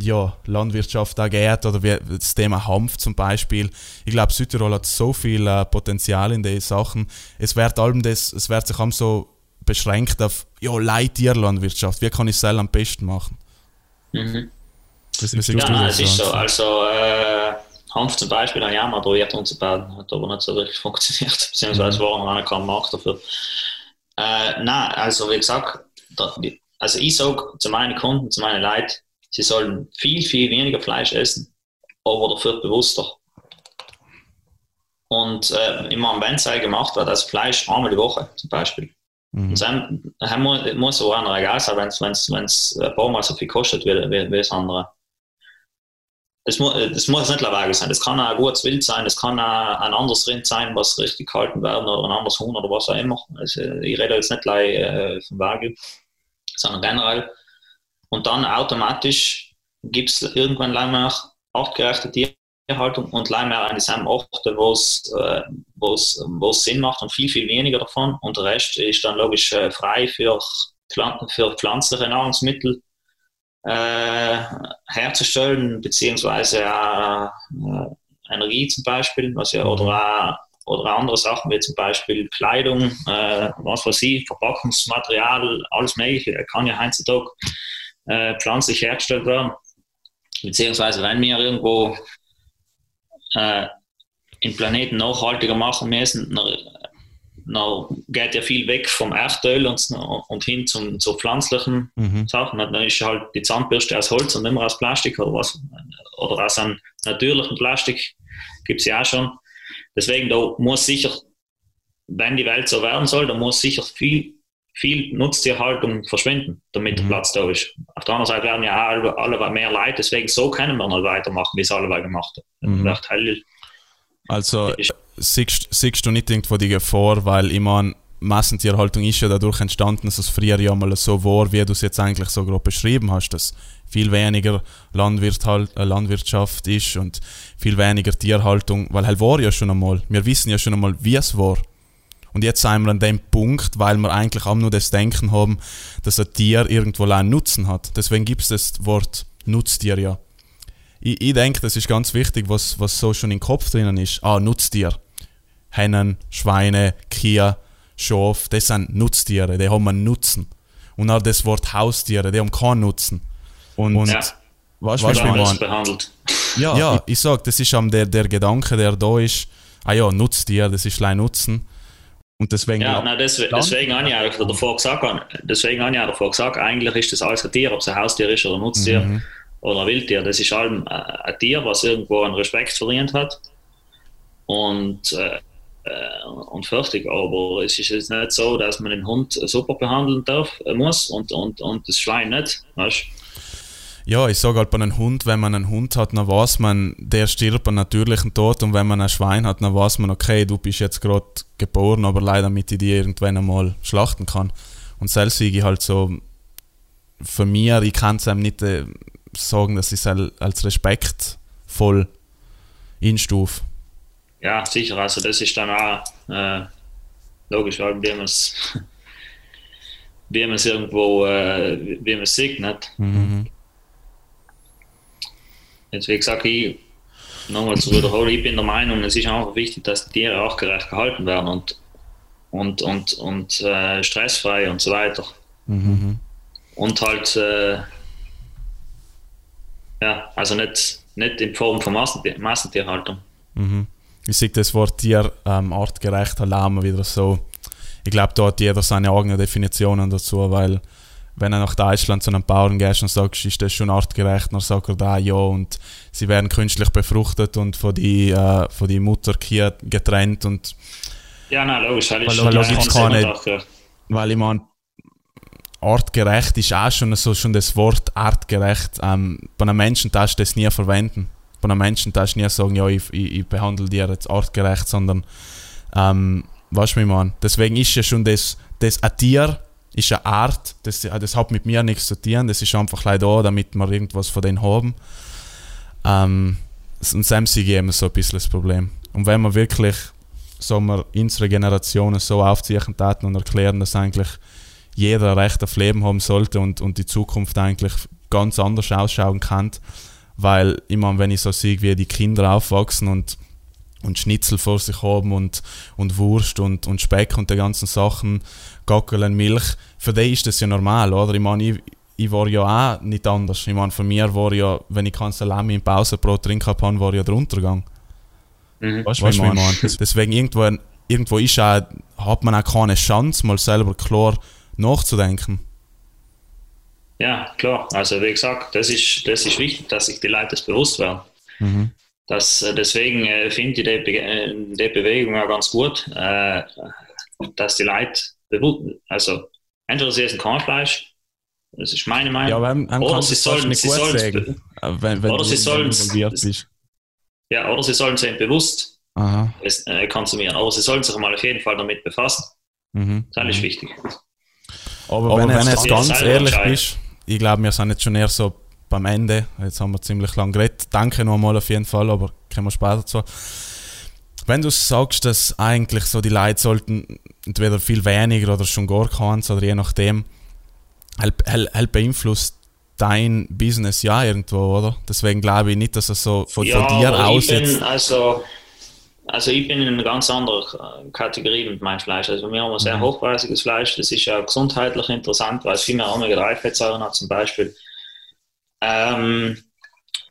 Speaker 1: ja, Landwirtschaft auch geht oder wie das Thema Hanf zum Beispiel. Ich glaube, Südtirol hat so viel äh, Potenzial in den Sachen. Es wird allem das, es wird sich allem so beschränkt auf ja, Leittierlandwirtschaft. Wie kann ich es selber am besten machen?
Speaker 3: mhm.
Speaker 1: Das, siehst
Speaker 3: Ja, nein,
Speaker 1: das,
Speaker 3: es ist so. Also, äh, Hanf zum Beispiel habe ich auch mal probiert umzubauen, hat aber nicht so wirklich funktioniert, beziehungsweise
Speaker 1: Mhm.
Speaker 3: war noch gar kein Markt dafür. Äh, nein, also wie gesagt, da, also ich sage zu meinen Kunden, zu meinen Leuten, sie sollen viel, viel weniger Fleisch essen, aber dafür bewusster. Und äh, immer wenn es gemacht wird, also Fleisch einmal die Woche zum Beispiel.
Speaker 1: Mhm.
Speaker 3: Und dann, dann muss, muss auch einer egal sein, wenn es ein paar Mal so viel kostet wie, wie, wie das andere. Das, mu das muss nicht Lawage sein. Das kann auch ein gutes Wild sein, das kann auch ein anderes Rind sein, was richtig gehalten werden oder ein anderes Huhn oder was auch immer. Also, ich rede jetzt nicht gleich äh, vom Wagyu, sondern generell. Und dann automatisch gibt es irgendwann leider artgerechte Tierhaltung und leider an dieselben Orte, wo es äh, Sinn macht und viel, viel weniger davon. Und der Rest ist dann logisch äh, frei für, für pflanzliche Nahrungsmittel äh, herzustellen, beziehungsweise äh, Energie zum Beispiel, was ja, oder, oder andere Sachen wie zum Beispiel Kleidung, äh, was weiß ich, Verpackungsmaterial, alles Mögliche, kann ja heutzutage äh, pflanzlich hergestellt werden. Beziehungsweise wenn wir irgendwo äh, den Planeten nachhaltiger machen müssen, dann, dann geht ja viel weg vom Erdöl und, und hin zum, zu pflanzlichen
Speaker 1: Mhm.
Speaker 3: Sachen. Dann ist halt die Zahnbürste aus Holz und nicht mehr aus Plastik oder was. Oder aus einem natürlichen Plastik gibt es ja auch schon. Deswegen, da muss sicher, wenn die Welt so werden soll, da muss sicher viel, viel Nutztierhaltung verschwinden, damit der
Speaker 1: Mhm.
Speaker 3: Platz da ist. Auf der anderen Seite werden ja auch alle, alle mehr Leute, deswegen so können wir nicht weitermachen, wie es alle gemacht haben.
Speaker 1: Mhm.
Speaker 3: Hell-
Speaker 1: Also siehst, siehst du nicht irgendwo die Gefahr, weil ich meine, Massentierhaltung ist ja dadurch entstanden, dass es früher ja mal so war, wie du es jetzt eigentlich so grob beschrieben hast, dass viel weniger Landwirt halt, äh, Landwirtschaft ist und viel weniger Tierhaltung, weil halt war ja schon einmal, wir wissen ja schon einmal, wie es war. Und jetzt sind wir an dem Punkt, weil wir eigentlich auch nur das Denken haben, dass ein Tier irgendwo einen Nutzen hat. Deswegen gibt es das Wort Nutztier ja. Ich, ich denke, das ist ganz wichtig, was, was so schon im Kopf drinnen ist. Ah, Nutztier. Hennen, Schweine, Kühe, Schaf, das sind Nutztiere, die haben einen Nutzen. Und auch das Wort Haustiere, die haben keinen Nutzen. Und, und
Speaker 3: Ja.
Speaker 1: Weißt du, was
Speaker 3: anders
Speaker 1: ich
Speaker 3: behandelt.
Speaker 1: Ja,
Speaker 4: Ja.
Speaker 1: ich, ich sag, das ist am der, der Gedanke, der da ist, ah ja, nutzt dir, das ist allein Nutzen. Und deswegen,
Speaker 3: Ja, nein, deswegen, deswegen habe ich eigentlich davor gesagt, deswegen habe ich auch davor gesagt, eigentlich ist das alles ein Tier, ob es ein Haustier ist oder ein Nutztier
Speaker 1: Mhm.
Speaker 3: oder ein Wildtier. Das ist allem äh, ein Tier, was irgendwo einen Respekt verdient hat. Und, äh, äh, und fertig. Aber es ist jetzt nicht so, dass man den Hund super behandeln darf, äh, muss und, und, und das Schwein nicht. Weißt?
Speaker 1: Ja, ich sage halt bei einem Hund, wenn man einen Hund hat, dann weiß man, der stirbt einen natürlichen Tod und wenn man ein Schwein hat, dann weiß man, okay, du bist jetzt gerade geboren, aber leider damit ich die irgendwann einmal schlachten kann. Und selbst ich halt so, für mich, ich kann es einem nicht äh, sagen, dass ich es al- als respektvoll einstufe.
Speaker 3: Ja, sicher. Also das ist dann auch äh, logisch, weil man es wie man es irgendwo äh, wie man es sieht. Nicht?
Speaker 1: Mhm.
Speaker 3: Jetzt wie gesagt, ich nochmal zu wiederholen, ich bin der Meinung, es ist einfach wichtig, dass die Tiere auch gerecht gehalten werden und und und und äh, stressfrei und so weiter.
Speaker 1: Mhm.
Speaker 3: Und halt äh, ja, also nicht, nicht in Form von Massentier Massentierhaltung.
Speaker 1: Mhm. Ich sehe das Wort Tier ähm, artgerecht immer wieder so. Ich glaube, da hat jeder seine eigenen Definitionen dazu, weil wenn er nach Deutschland zu einem Bauern gehst und sagst, ist das schon artgerecht, dann sagt er da ja und sie werden künstlich befruchtet und von die, äh, von die Mutterkühe getrennt und
Speaker 3: Ja, nein, logisch. Weil,
Speaker 1: Weil kann
Speaker 3: ist
Speaker 1: nicht-
Speaker 3: auch,
Speaker 1: weil ich meine, artgerecht ist auch schon so schon das Wort artgerecht. Ähm, bei einem Menschen darfst du das nie verwenden. Bei einem Menschen darfst du nie sagen, ja, ich, ich, ich behandle dir jetzt artgerecht, sondern ähm, weißt du, wie ich meine? Deswegen ist ja schon das, das ein Tier, ist eine Art, das, das hat mit mir nichts zu tun, das ist einfach da, damit wir irgendwas von denen haben. Ähm, und sehe ich immer so ein bisschen das Problem. Und wenn wir wirklich sagen wir, unsere Generationen so aufziehen taten und erklären, dass eigentlich jeder Recht auf Leben haben sollte und, und die Zukunft eigentlich ganz anders ausschauen kann. Weil, meine, wenn ich so sehe, wie die Kinder aufwachsen und, und Schnitzel vor sich haben und, und Wurst und, und Speck und die ganzen Sachen, Gackeln, Milch, für die ist das ja normal, oder? Ich meine, ich, ich war ja auch nicht anders. Ich meine, für mich war ja, wenn ich kein Salami im Pausenbrot trinken habe, war ja der Untergang.
Speaker 3: mhm.
Speaker 1: Weißt du, was ich meine? Deswegen irgendwo, irgendwo ist auch, hat man auch keine Chance, mal selber klar nachzudenken.
Speaker 3: Ja, klar. Also wie gesagt, das ist, das ist wichtig, dass sich die Leute das bewusst werden.
Speaker 1: Mhm.
Speaker 3: Das, äh, deswegen äh, finde ich die, Be äh, die Bewegung auch ganz gut, äh, dass die Leute also entweder sie essen kein Fleisch, das ist meine Meinung,
Speaker 1: Ja, wenn, wenn
Speaker 3: oder sie sollen,
Speaker 1: nicht
Speaker 3: sie sollen,
Speaker 1: sagen, äh, wenn, wenn
Speaker 3: oder
Speaker 1: du
Speaker 3: sie sollen- ja, oder sie sollen sich bewusst
Speaker 1: Aha.
Speaker 3: es, äh, konsumieren, aber sie sollen sich mal auf jeden Fall damit befassen.
Speaker 1: Mhm.
Speaker 3: Das ist wichtig.
Speaker 1: Aber, wenn, wenn du jetzt ganz ehrlich bist, ich glaube, wir sind jetzt schon eher so beim Ende. Jetzt haben wir ziemlich lang geredet. Danke nochmal auf jeden Fall, aber kommen wir später zu. Wenn du sagst, dass eigentlich so die Leute sollten entweder viel weniger oder schon gar keins oder je nachdem, halt, halt, halt beeinflusst dein Business ja irgendwo, oder? Deswegen glaube ich nicht, dass es so von, von dir aus
Speaker 3: bin,
Speaker 1: jetzt.
Speaker 3: also, also ich bin in einer ganz anderen äh, Kategorie mit meinem Fleisch. Also wir haben ein sehr
Speaker 1: Mhm.
Speaker 3: hochpreisiges Fleisch. Das ist ja gesundheitlich interessant, weil es viel mehr Omega-3-Fettsäuren hat zum Beispiel. Ähm,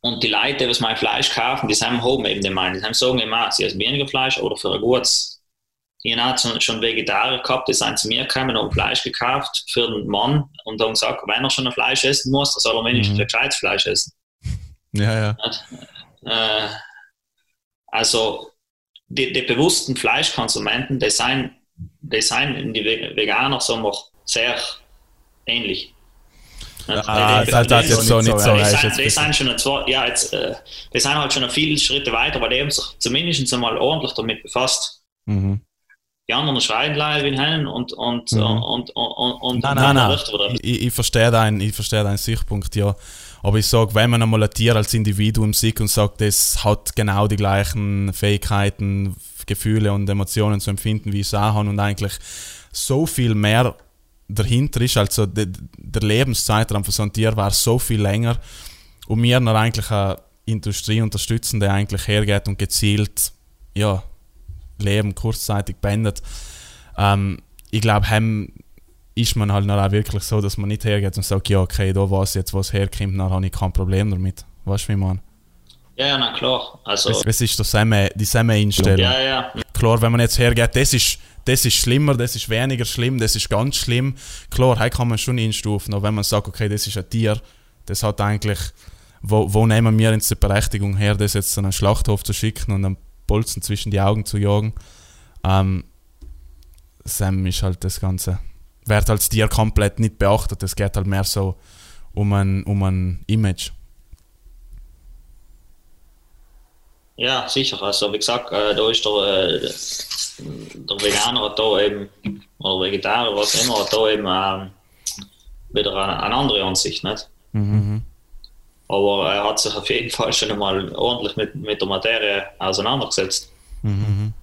Speaker 3: und die Leute, die mein Fleisch kaufen, die haben haben eben den Meinung, die haben sagen immer, sie essen weniger Fleisch oder für ein gutes. Ich habe schon Vegetarier gehabt, die sind zu mir gekommen und Fleisch gekauft für den Mann und haben gesagt, wenn er schon ein Fleisch essen muss, dann soll er wenigstens
Speaker 1: Mhm.
Speaker 3: ein gescheites Fleisch essen.
Speaker 1: Ja, ja.
Speaker 3: Äh, also die, die bewussten Fleischkonsumenten, die sind, die sind die Ve- Veganer sagen wir, sehr ähnlich.
Speaker 1: Ah,
Speaker 3: Die-
Speaker 1: das
Speaker 3: die-
Speaker 1: hat jetzt so nicht so
Speaker 3: sind,
Speaker 1: jetzt
Speaker 3: die, sind schon zwei, ja, jetzt, äh, die sind halt schon viele Schritte weiter, weil die haben sich zumindest einmal ordentlich damit befasst.
Speaker 1: Mhm.
Speaker 3: Die anderen schreien leider wie Hennen und, und,
Speaker 1: Mhm.
Speaker 3: und, und, und, und
Speaker 1: Nein, nein, ich, ich verstehe deinen, ich verstehe deinen Sichtpunkt, ja. Aber ich sage, wenn man einmal ein Tier als Individuum sieht und sagt, das hat genau die gleichen Fähigkeiten, Gefühle und Emotionen zu empfinden, wie ich es auch habe und eigentlich so viel mehr dahinter ist, also de, der Lebenszeitraum von so einem Tier war so viel länger und wir noch eigentlich eine Industrie unterstützen, die eigentlich hergeht und gezielt, ja, Leben kurzzeitig beendet. Ähm, ich glaube, haben ist man halt dann auch wirklich so, dass man nicht hergeht und sagt, ja, okay, da weiß jetzt, was herkommt, dann habe ich kein Problem damit. Weißt du, wie man?
Speaker 3: Ja, ja, na klar. Also,
Speaker 1: Es, ist dasselbe, dieselbe Einstellung.
Speaker 3: ja, ja.
Speaker 1: Klar, wenn man jetzt hergeht, das ist, das ist schlimmer, das ist weniger schlimm, das ist ganz schlimm. Klar, hier kann man schon einstufen, aber wenn man sagt, okay, das ist ein Tier, das hat eigentlich, wo, wo nehmen wir jetzt die Berechtigung her, das jetzt zu einem Schlachthof zu schicken und einen Bolzen zwischen die Augen zu jagen? Ähm, Sam ist halt das Ganze, wird als Tier komplett nicht beachtet, es geht halt mehr so um ein, um ein Image.
Speaker 3: Ja, sicher. Also wie gesagt, äh, da ist der, äh, der Veganer hat da eben, oder Vegetarier, was immer, hat da eben ähm, wieder eine, eine andere Ansicht, nicht?
Speaker 1: Mhm.
Speaker 3: Aber er hat sich auf jeden Fall schon einmal ordentlich mit, mit der Materie auseinandergesetzt.
Speaker 1: Mhm.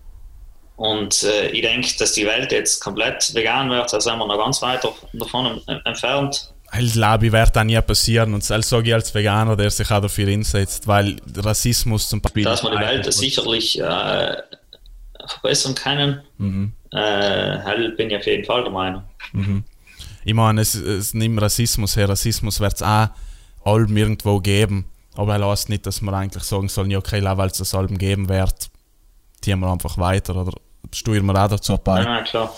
Speaker 3: Und äh, ich denke, dass die Welt jetzt komplett vegan wird, da sind wir noch ganz weit davon en- entfernt.
Speaker 1: Ich glaube, wird auch nie passieren und das sage ich als Veganer, der sich auch dafür einsetzt, weil Rassismus zum Beispiel...
Speaker 3: Dass wir die Welt sicherlich äh, verbessern können,
Speaker 1: Mhm.
Speaker 3: äh, bin ich auf jeden Fall der Meinung.
Speaker 1: Ich meine, es, es nimmt Rassismus her, Rassismus wird es auch allem irgendwo geben, aber er lässt nicht, dass wir eigentlich sagen sollen, ja okay, weil es das allem geben wird, ziehen wir einfach weiter oder steuern wir auch dazu bei.
Speaker 3: Ja, klar.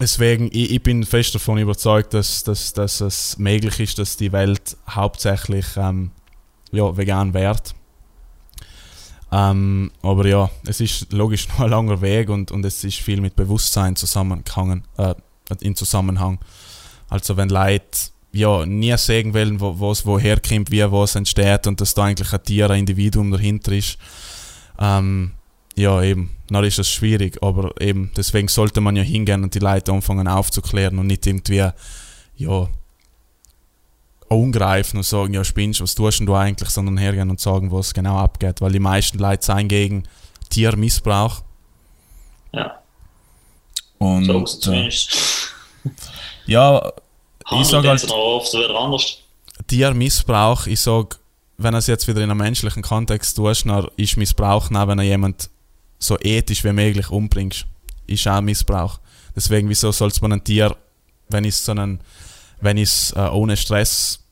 Speaker 1: Deswegen, ich, ich bin fest davon überzeugt, dass, dass, dass es möglich ist, dass die Welt hauptsächlich ähm, ja, vegan wird. Ähm, aber ja, es ist logisch noch ein langer Weg und, und es ist viel mit Bewusstsein zusammengehangen, äh, in Zusammenhang. Also wenn Leute ja, nie sehen wollen, wo, was woher kommt, wie was entsteht und dass da eigentlich ein Tier, ein Individuum dahinter ist, ähm, ja, eben, dann ist das schwierig, aber eben, deswegen sollte man ja hingehen und die Leute anfangen aufzuklären und nicht irgendwie, ja, angreifen und sagen, ja, spinnst, was tust denn du eigentlich, sondern hergehen und sagen, was genau abgeht, weil die meisten Leute sind gegen Tiermissbrauch.
Speaker 3: Ja,
Speaker 1: Und,
Speaker 3: so
Speaker 1: äh,
Speaker 3: zumindest.
Speaker 1: ja, ich sage
Speaker 3: jetzt
Speaker 1: halt,
Speaker 3: noch oft wieder anders.
Speaker 1: Tiermissbrauch, ich sage, wenn er es jetzt wieder in einem menschlichen Kontext tust, dann ist Missbrauch, dann, wenn er jemand so ethisch wie möglich umbringst, ist auch Missbrauch. Deswegen, wieso soll man ein Tier, wenn ich es so einen, wenn ich es äh, ohne Stress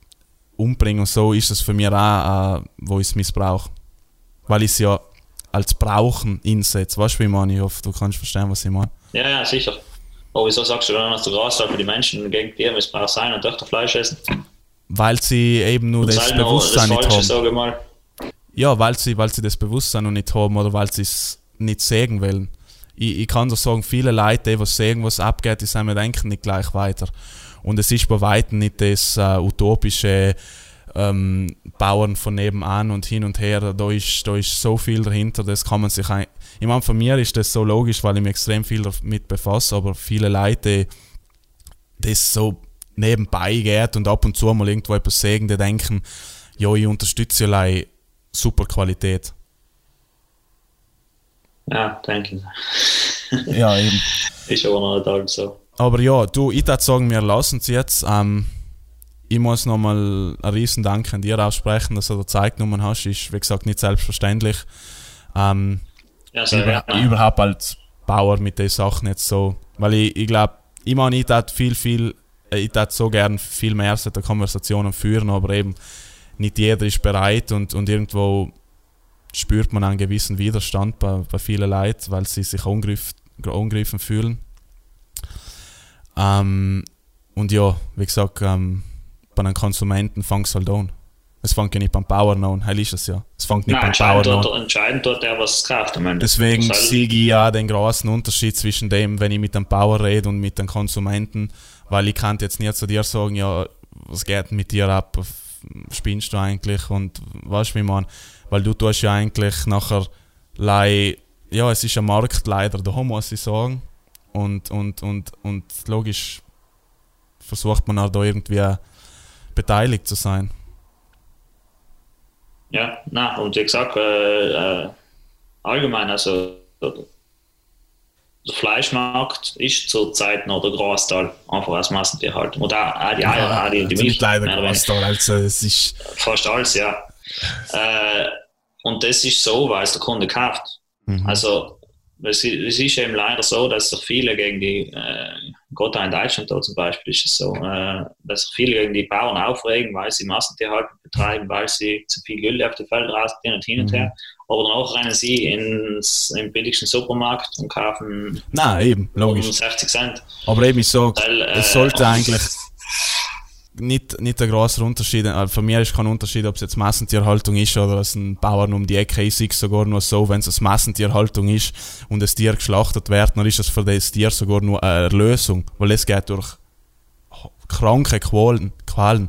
Speaker 1: umbringe und so, ist es für mich auch, äh, wo ich es missbrauche. Weil ich es ja als Brauchen einsetze. Weißt du, wie ich meine? Ich hoffe, du kannst verstehen, was ich meine.
Speaker 3: Ja, ja, sicher. Aber wieso sagst du dann, dass der Großteil für die Menschen gegen Tiermissbrauch sein und doch Fleisch essen?
Speaker 1: Weil sie eben nur
Speaker 3: Und
Speaker 1: das Bewusstsein
Speaker 3: das
Speaker 1: nicht
Speaker 3: Falsche,
Speaker 1: haben.
Speaker 3: ich mal.
Speaker 1: Ja, weil sie, weil sie das Bewusstsein noch nicht haben oder weil sie es nicht sehen wollen. Ich, ich kann doch sagen, viele Leute, die was sehen, was abgeht, die sind mir denken nicht gleich weiter. Und es ist bei weitem nicht das äh, utopische ähm, Bauern von nebenan und hin und her. Da ist, da ist so viel dahinter, das kann man sich ein Ich meine, von mir ist das so logisch, weil ich mich extrem viel damit befasse, aber viele Leute, die das so nebenbei geht und ab und zu mal irgendwo etwas sehen, die denken, ja, ich unterstütze allein super Qualität.
Speaker 3: Ja, denke ich.
Speaker 1: Ja, eben.
Speaker 3: Ist aber noch nicht alles so.
Speaker 1: Aber ja, du, ich würde sagen, wir lassen es jetzt. Ähm, ich muss nochmal einen riesen Dank an dir aussprechen, dass du dir Zeit genommen hast. Ist, wie gesagt, nicht selbstverständlich. Ähm,
Speaker 3: Ja, sehr
Speaker 1: über,
Speaker 3: gerne.
Speaker 1: überhaupt als Bauer mit den Sachen jetzt so. Weil ich, ich glaube, ich meine, ich tat viel, viel, äh, ich tat so gern viel mehr solche Konversationen führen, aber eben nicht jeder ist bereit und, und irgendwo spürt man einen gewissen Widerstand bei, bei vielen Leuten, weil sie sich angegriffen fühlen. Ähm, und ja, wie gesagt, ähm, bei einem Konsumenten fängt es halt an. Es fängt ja nicht beim Bauern an, heil ist es ja. Es fängt nicht
Speaker 3: Nein,
Speaker 1: beim
Speaker 3: entscheidend
Speaker 1: Bauern an.
Speaker 3: tut, entscheidend tut der, was es kauft.
Speaker 1: Deswegen sehe ich ja den großen Unterschied zwischen dem, wenn ich mit dem Bauer rede und mit den Konsumenten, weil ich kann jetzt nicht zu dir sagen, ja, was geht mit dir ab, spinnst du eigentlich und weißt du, wie man, weil du tust ja eigentlich nachher, lei, ja, es ist ein Markt leider da, muss ich sagen, und, und, und, und logisch versucht man auch da irgendwie beteiligt zu sein.
Speaker 3: Ja, na und wie gesagt, äh, äh, allgemein, also der, Fleischmarkt ist zurzeit noch der Großteil einfach als Massentierhaltung. Und auch, auch die Eier, auch die, die Milch.
Speaker 1: leider
Speaker 3: oder.
Speaker 1: Großteil, also es ist,
Speaker 3: Fast alles, ja. Äh, und das ist so, weil es der Kunde kauft.
Speaker 1: mhm.
Speaker 3: Also es, es ist eben leider so, dass sich viele gegen die, äh, gerade in Deutschland da zum Beispiel ist es so, äh, dass sich viele gegen die Bauern aufregen, weil sie Massentierhaltung betreiben, weil sie zu viel Gülle auf die Felder rausgehen und hin und her. Aber danach rennen sie ins, im billigsten Supermarkt und kaufen
Speaker 1: Nein, eben, logisch.
Speaker 3: um 60 Cent.
Speaker 1: Aber eben, ich sage,
Speaker 3: Weil, äh,
Speaker 1: es sollte eigentlich nicht, nicht ein großer Unterschied. Für mich ist kein Unterschied, ob es jetzt Massentierhaltung ist oder es ein Bauern um die Ecke ist. Ich sogar nur so, wenn es Massentierhaltung ist und das Tier geschlachtet wird, dann ist es für das Tier sogar nur eine Erlösung, weil es geht durch kranke Qualen. Qualen.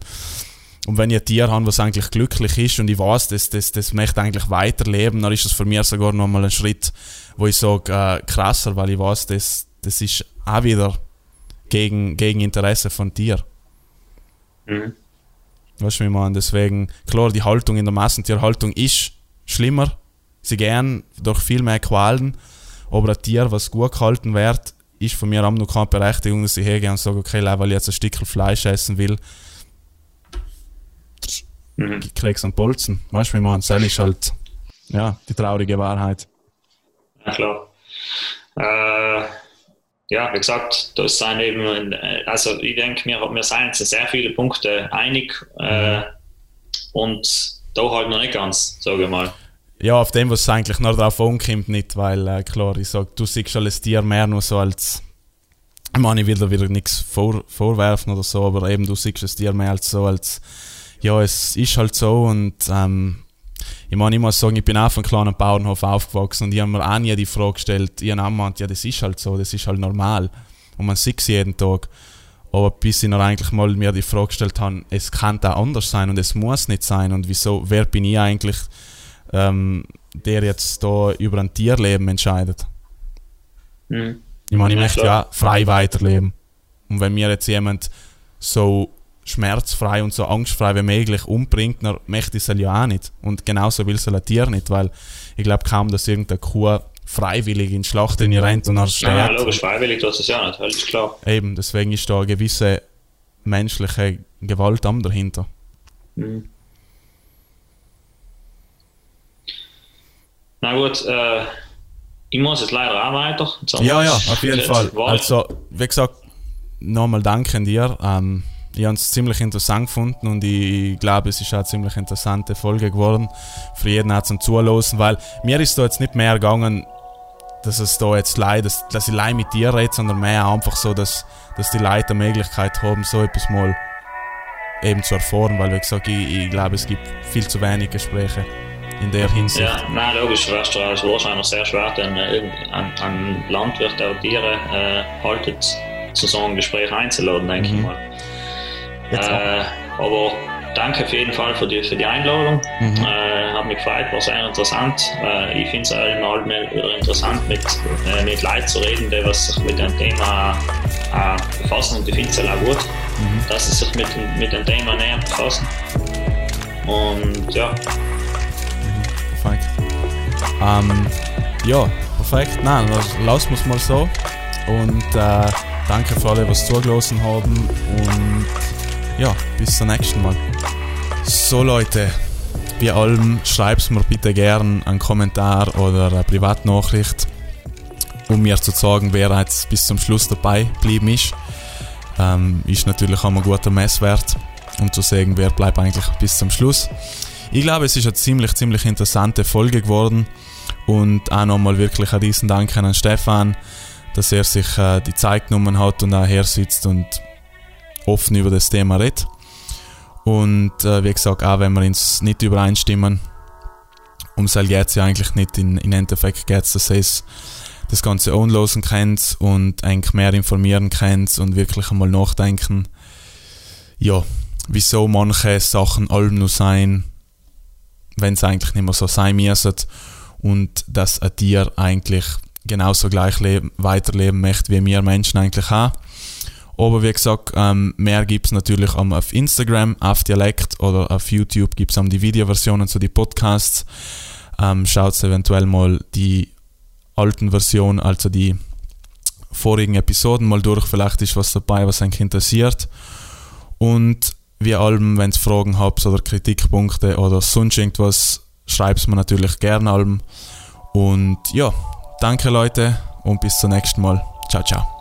Speaker 1: Und wenn ich ein Tier habe, was eigentlich glücklich ist und ich weiß, das, das, das möchte eigentlich weiterleben, dann ist das für mich sogar noch mal ein Schritt, wo ich sage, äh, krasser, weil ich weiß, das, das ist auch wieder gegen, gegen Interesse von Tier.
Speaker 3: Mhm.
Speaker 1: Weißt du, wie man Deswegen, klar, die Haltung in der Massentierhaltung ist schlimmer. Sie gehen durch viel mehr Qualen. Aber ein Tier, was gut gehalten wird, ist von mir auch noch keine Berechtigung, dass ich hergehe und sage, okay, weil ich jetzt ein Stück Fleisch essen will,
Speaker 3: Mhm.
Speaker 1: ich krieg's an Bolzen. Weißt du, wie man Das ist halt, ja, die traurige Wahrheit.
Speaker 3: Ja, klar. Äh, ja, wie gesagt, das sind eben, äh, also ich denke, wir, wir sind uns in sehr viele Punkte einig äh, und da halt noch nicht ganz, sage ich mal.
Speaker 1: Ja, auf dem, was es eigentlich noch drauf ankommt, nicht, weil, äh, klar, ich sag, du siehst alles Tier mehr nur so als, ich meine, ich will da wieder nichts vor, vorwerfen oder so, aber eben, du siehst das Tier mehr als so, als, ja, es ist halt so und, ähm, ich meine, ich muss sagen, ich bin auch auf einem kleinen Bauernhof aufgewachsen und ich habe mir auch nie die Frage gestellt, ich habe auch ja, das ist halt so, das ist halt normal. Und man sieht es jeden Tag. Aber bis ich noch eigentlich mal mir die Frage gestellt habe, es kann auch anders sein und es muss nicht sein und wieso, wer bin ich eigentlich, ähm, der jetzt da über ein Tierleben entscheidet?
Speaker 3: Mhm.
Speaker 1: Ich meine, ich
Speaker 3: Ja,
Speaker 1: möchte
Speaker 3: klar.
Speaker 1: ja frei weiterleben. Und wenn mir jetzt jemand so schmerzfrei und so angstfrei wie möglich umbringt, dann möchte ich es ja auch nicht. Und genauso will es ein Tier nicht, weil ich glaube kaum, dass irgendeine Kuh freiwillig in die Schlacht in rennt und dann
Speaker 3: Ja,
Speaker 1: stirbt.
Speaker 3: logisch, freiwillig tut es ja nicht, ist klar.
Speaker 1: Eben, deswegen ist da eine gewisse menschliche Gewalt am dahinter.
Speaker 3: Mhm. Na gut, äh, ich muss jetzt leider auch weiter.
Speaker 1: Ja, ja, auf jeden Fall. Also, wie gesagt, nochmal danke an dir. Ähm, ich habe es ziemlich interessant gefunden und ich glaube, es ist auch eine ziemlich interessante Folge geworden. Für jeden auch zum Zuhören, weil mir ist da jetzt nicht mehr gegangen, dass es da jetzt leid, dass, dass ich leid mit dir rede, sondern mehr einfach so, dass, dass die Leute die Möglichkeit haben, so etwas mal eben zu erfahren, weil wie gesagt, ich, ich glaube, es gibt viel zu wenig Gespräche in der Hinsicht.
Speaker 3: Ja, nein, logisch, wärst du als wahrscheinlich sehr schwer, dann äh, an, an Landwirt, der Tiere äh, haltet, zu so einem Gespräch einzuladen, denke
Speaker 1: Mhm.
Speaker 3: ich mal. Äh, aber danke auf jeden Fall für die, für die Einladung.
Speaker 1: Mhm.
Speaker 3: Äh, hat mich gefreut, war sehr interessant. Äh, ich finde es halt mal wieder interessant, mit, äh, mit Leuten zu reden, die was sich mit dem Thema äh, befassen. Und ich finde es halt auch gut,
Speaker 1: Mhm.
Speaker 3: dass sie sich mit, dem- mit dem Thema näher befassen. Und ja,
Speaker 1: Perfekt. Ähm, ja, perfekt. Nein, lassen wir es mal so. Und äh, danke für alle, die zugelassen haben. Und ja, bis zum nächsten Mal. So Leute, wie allem, schreibt mir bitte gern einen Kommentar oder eine Privatnachricht, um mir zu sagen, wer jetzt bis zum Schluss dabei geblieben ist. Ähm, ist natürlich auch ein guter Messwert, um zu sagen, wer bleibt eigentlich bis zum Schluss. Ich glaube, es ist eine ziemlich, ziemlich interessante Folge geworden. Und auch nochmal wirklich ein riesen Dank an Stefan, dass er sich äh, die Zeit genommen hat und auch her sitzt und offen über das Thema redet. Und äh, wie gesagt, auch wenn wir uns nicht übereinstimmen, um es geht es ja eigentlich nicht. In, in Endeffekt geht es, dass es das Ganze anlosen könnt und eigentlich mehr informieren könnt und wirklich einmal nachdenken, ja, wieso manche Sachen allem nur sein, wenn es eigentlich nicht mehr so sein müssen und dass ein Tier eigentlich genauso gleich leben, weiterleben möchte wie wir Menschen eigentlich auch. Aber wie gesagt, ähm, mehr gibt es natürlich am- auf Instagram, auf Dialekt oder auf YouTube gibt es die Videoversionen zu den Podcasts. Ähm, Schaut eventuell mal die alten Versionen, also die vorigen Episoden mal durch. Vielleicht ist was dabei, was euch interessiert. Und wie allem, wenn ihr Fragen habt oder Kritikpunkte oder sonst irgendwas, schreibt es mir natürlich gerne allem. Und ja, danke Leute und bis zum nächsten Mal. Ciao, ciao.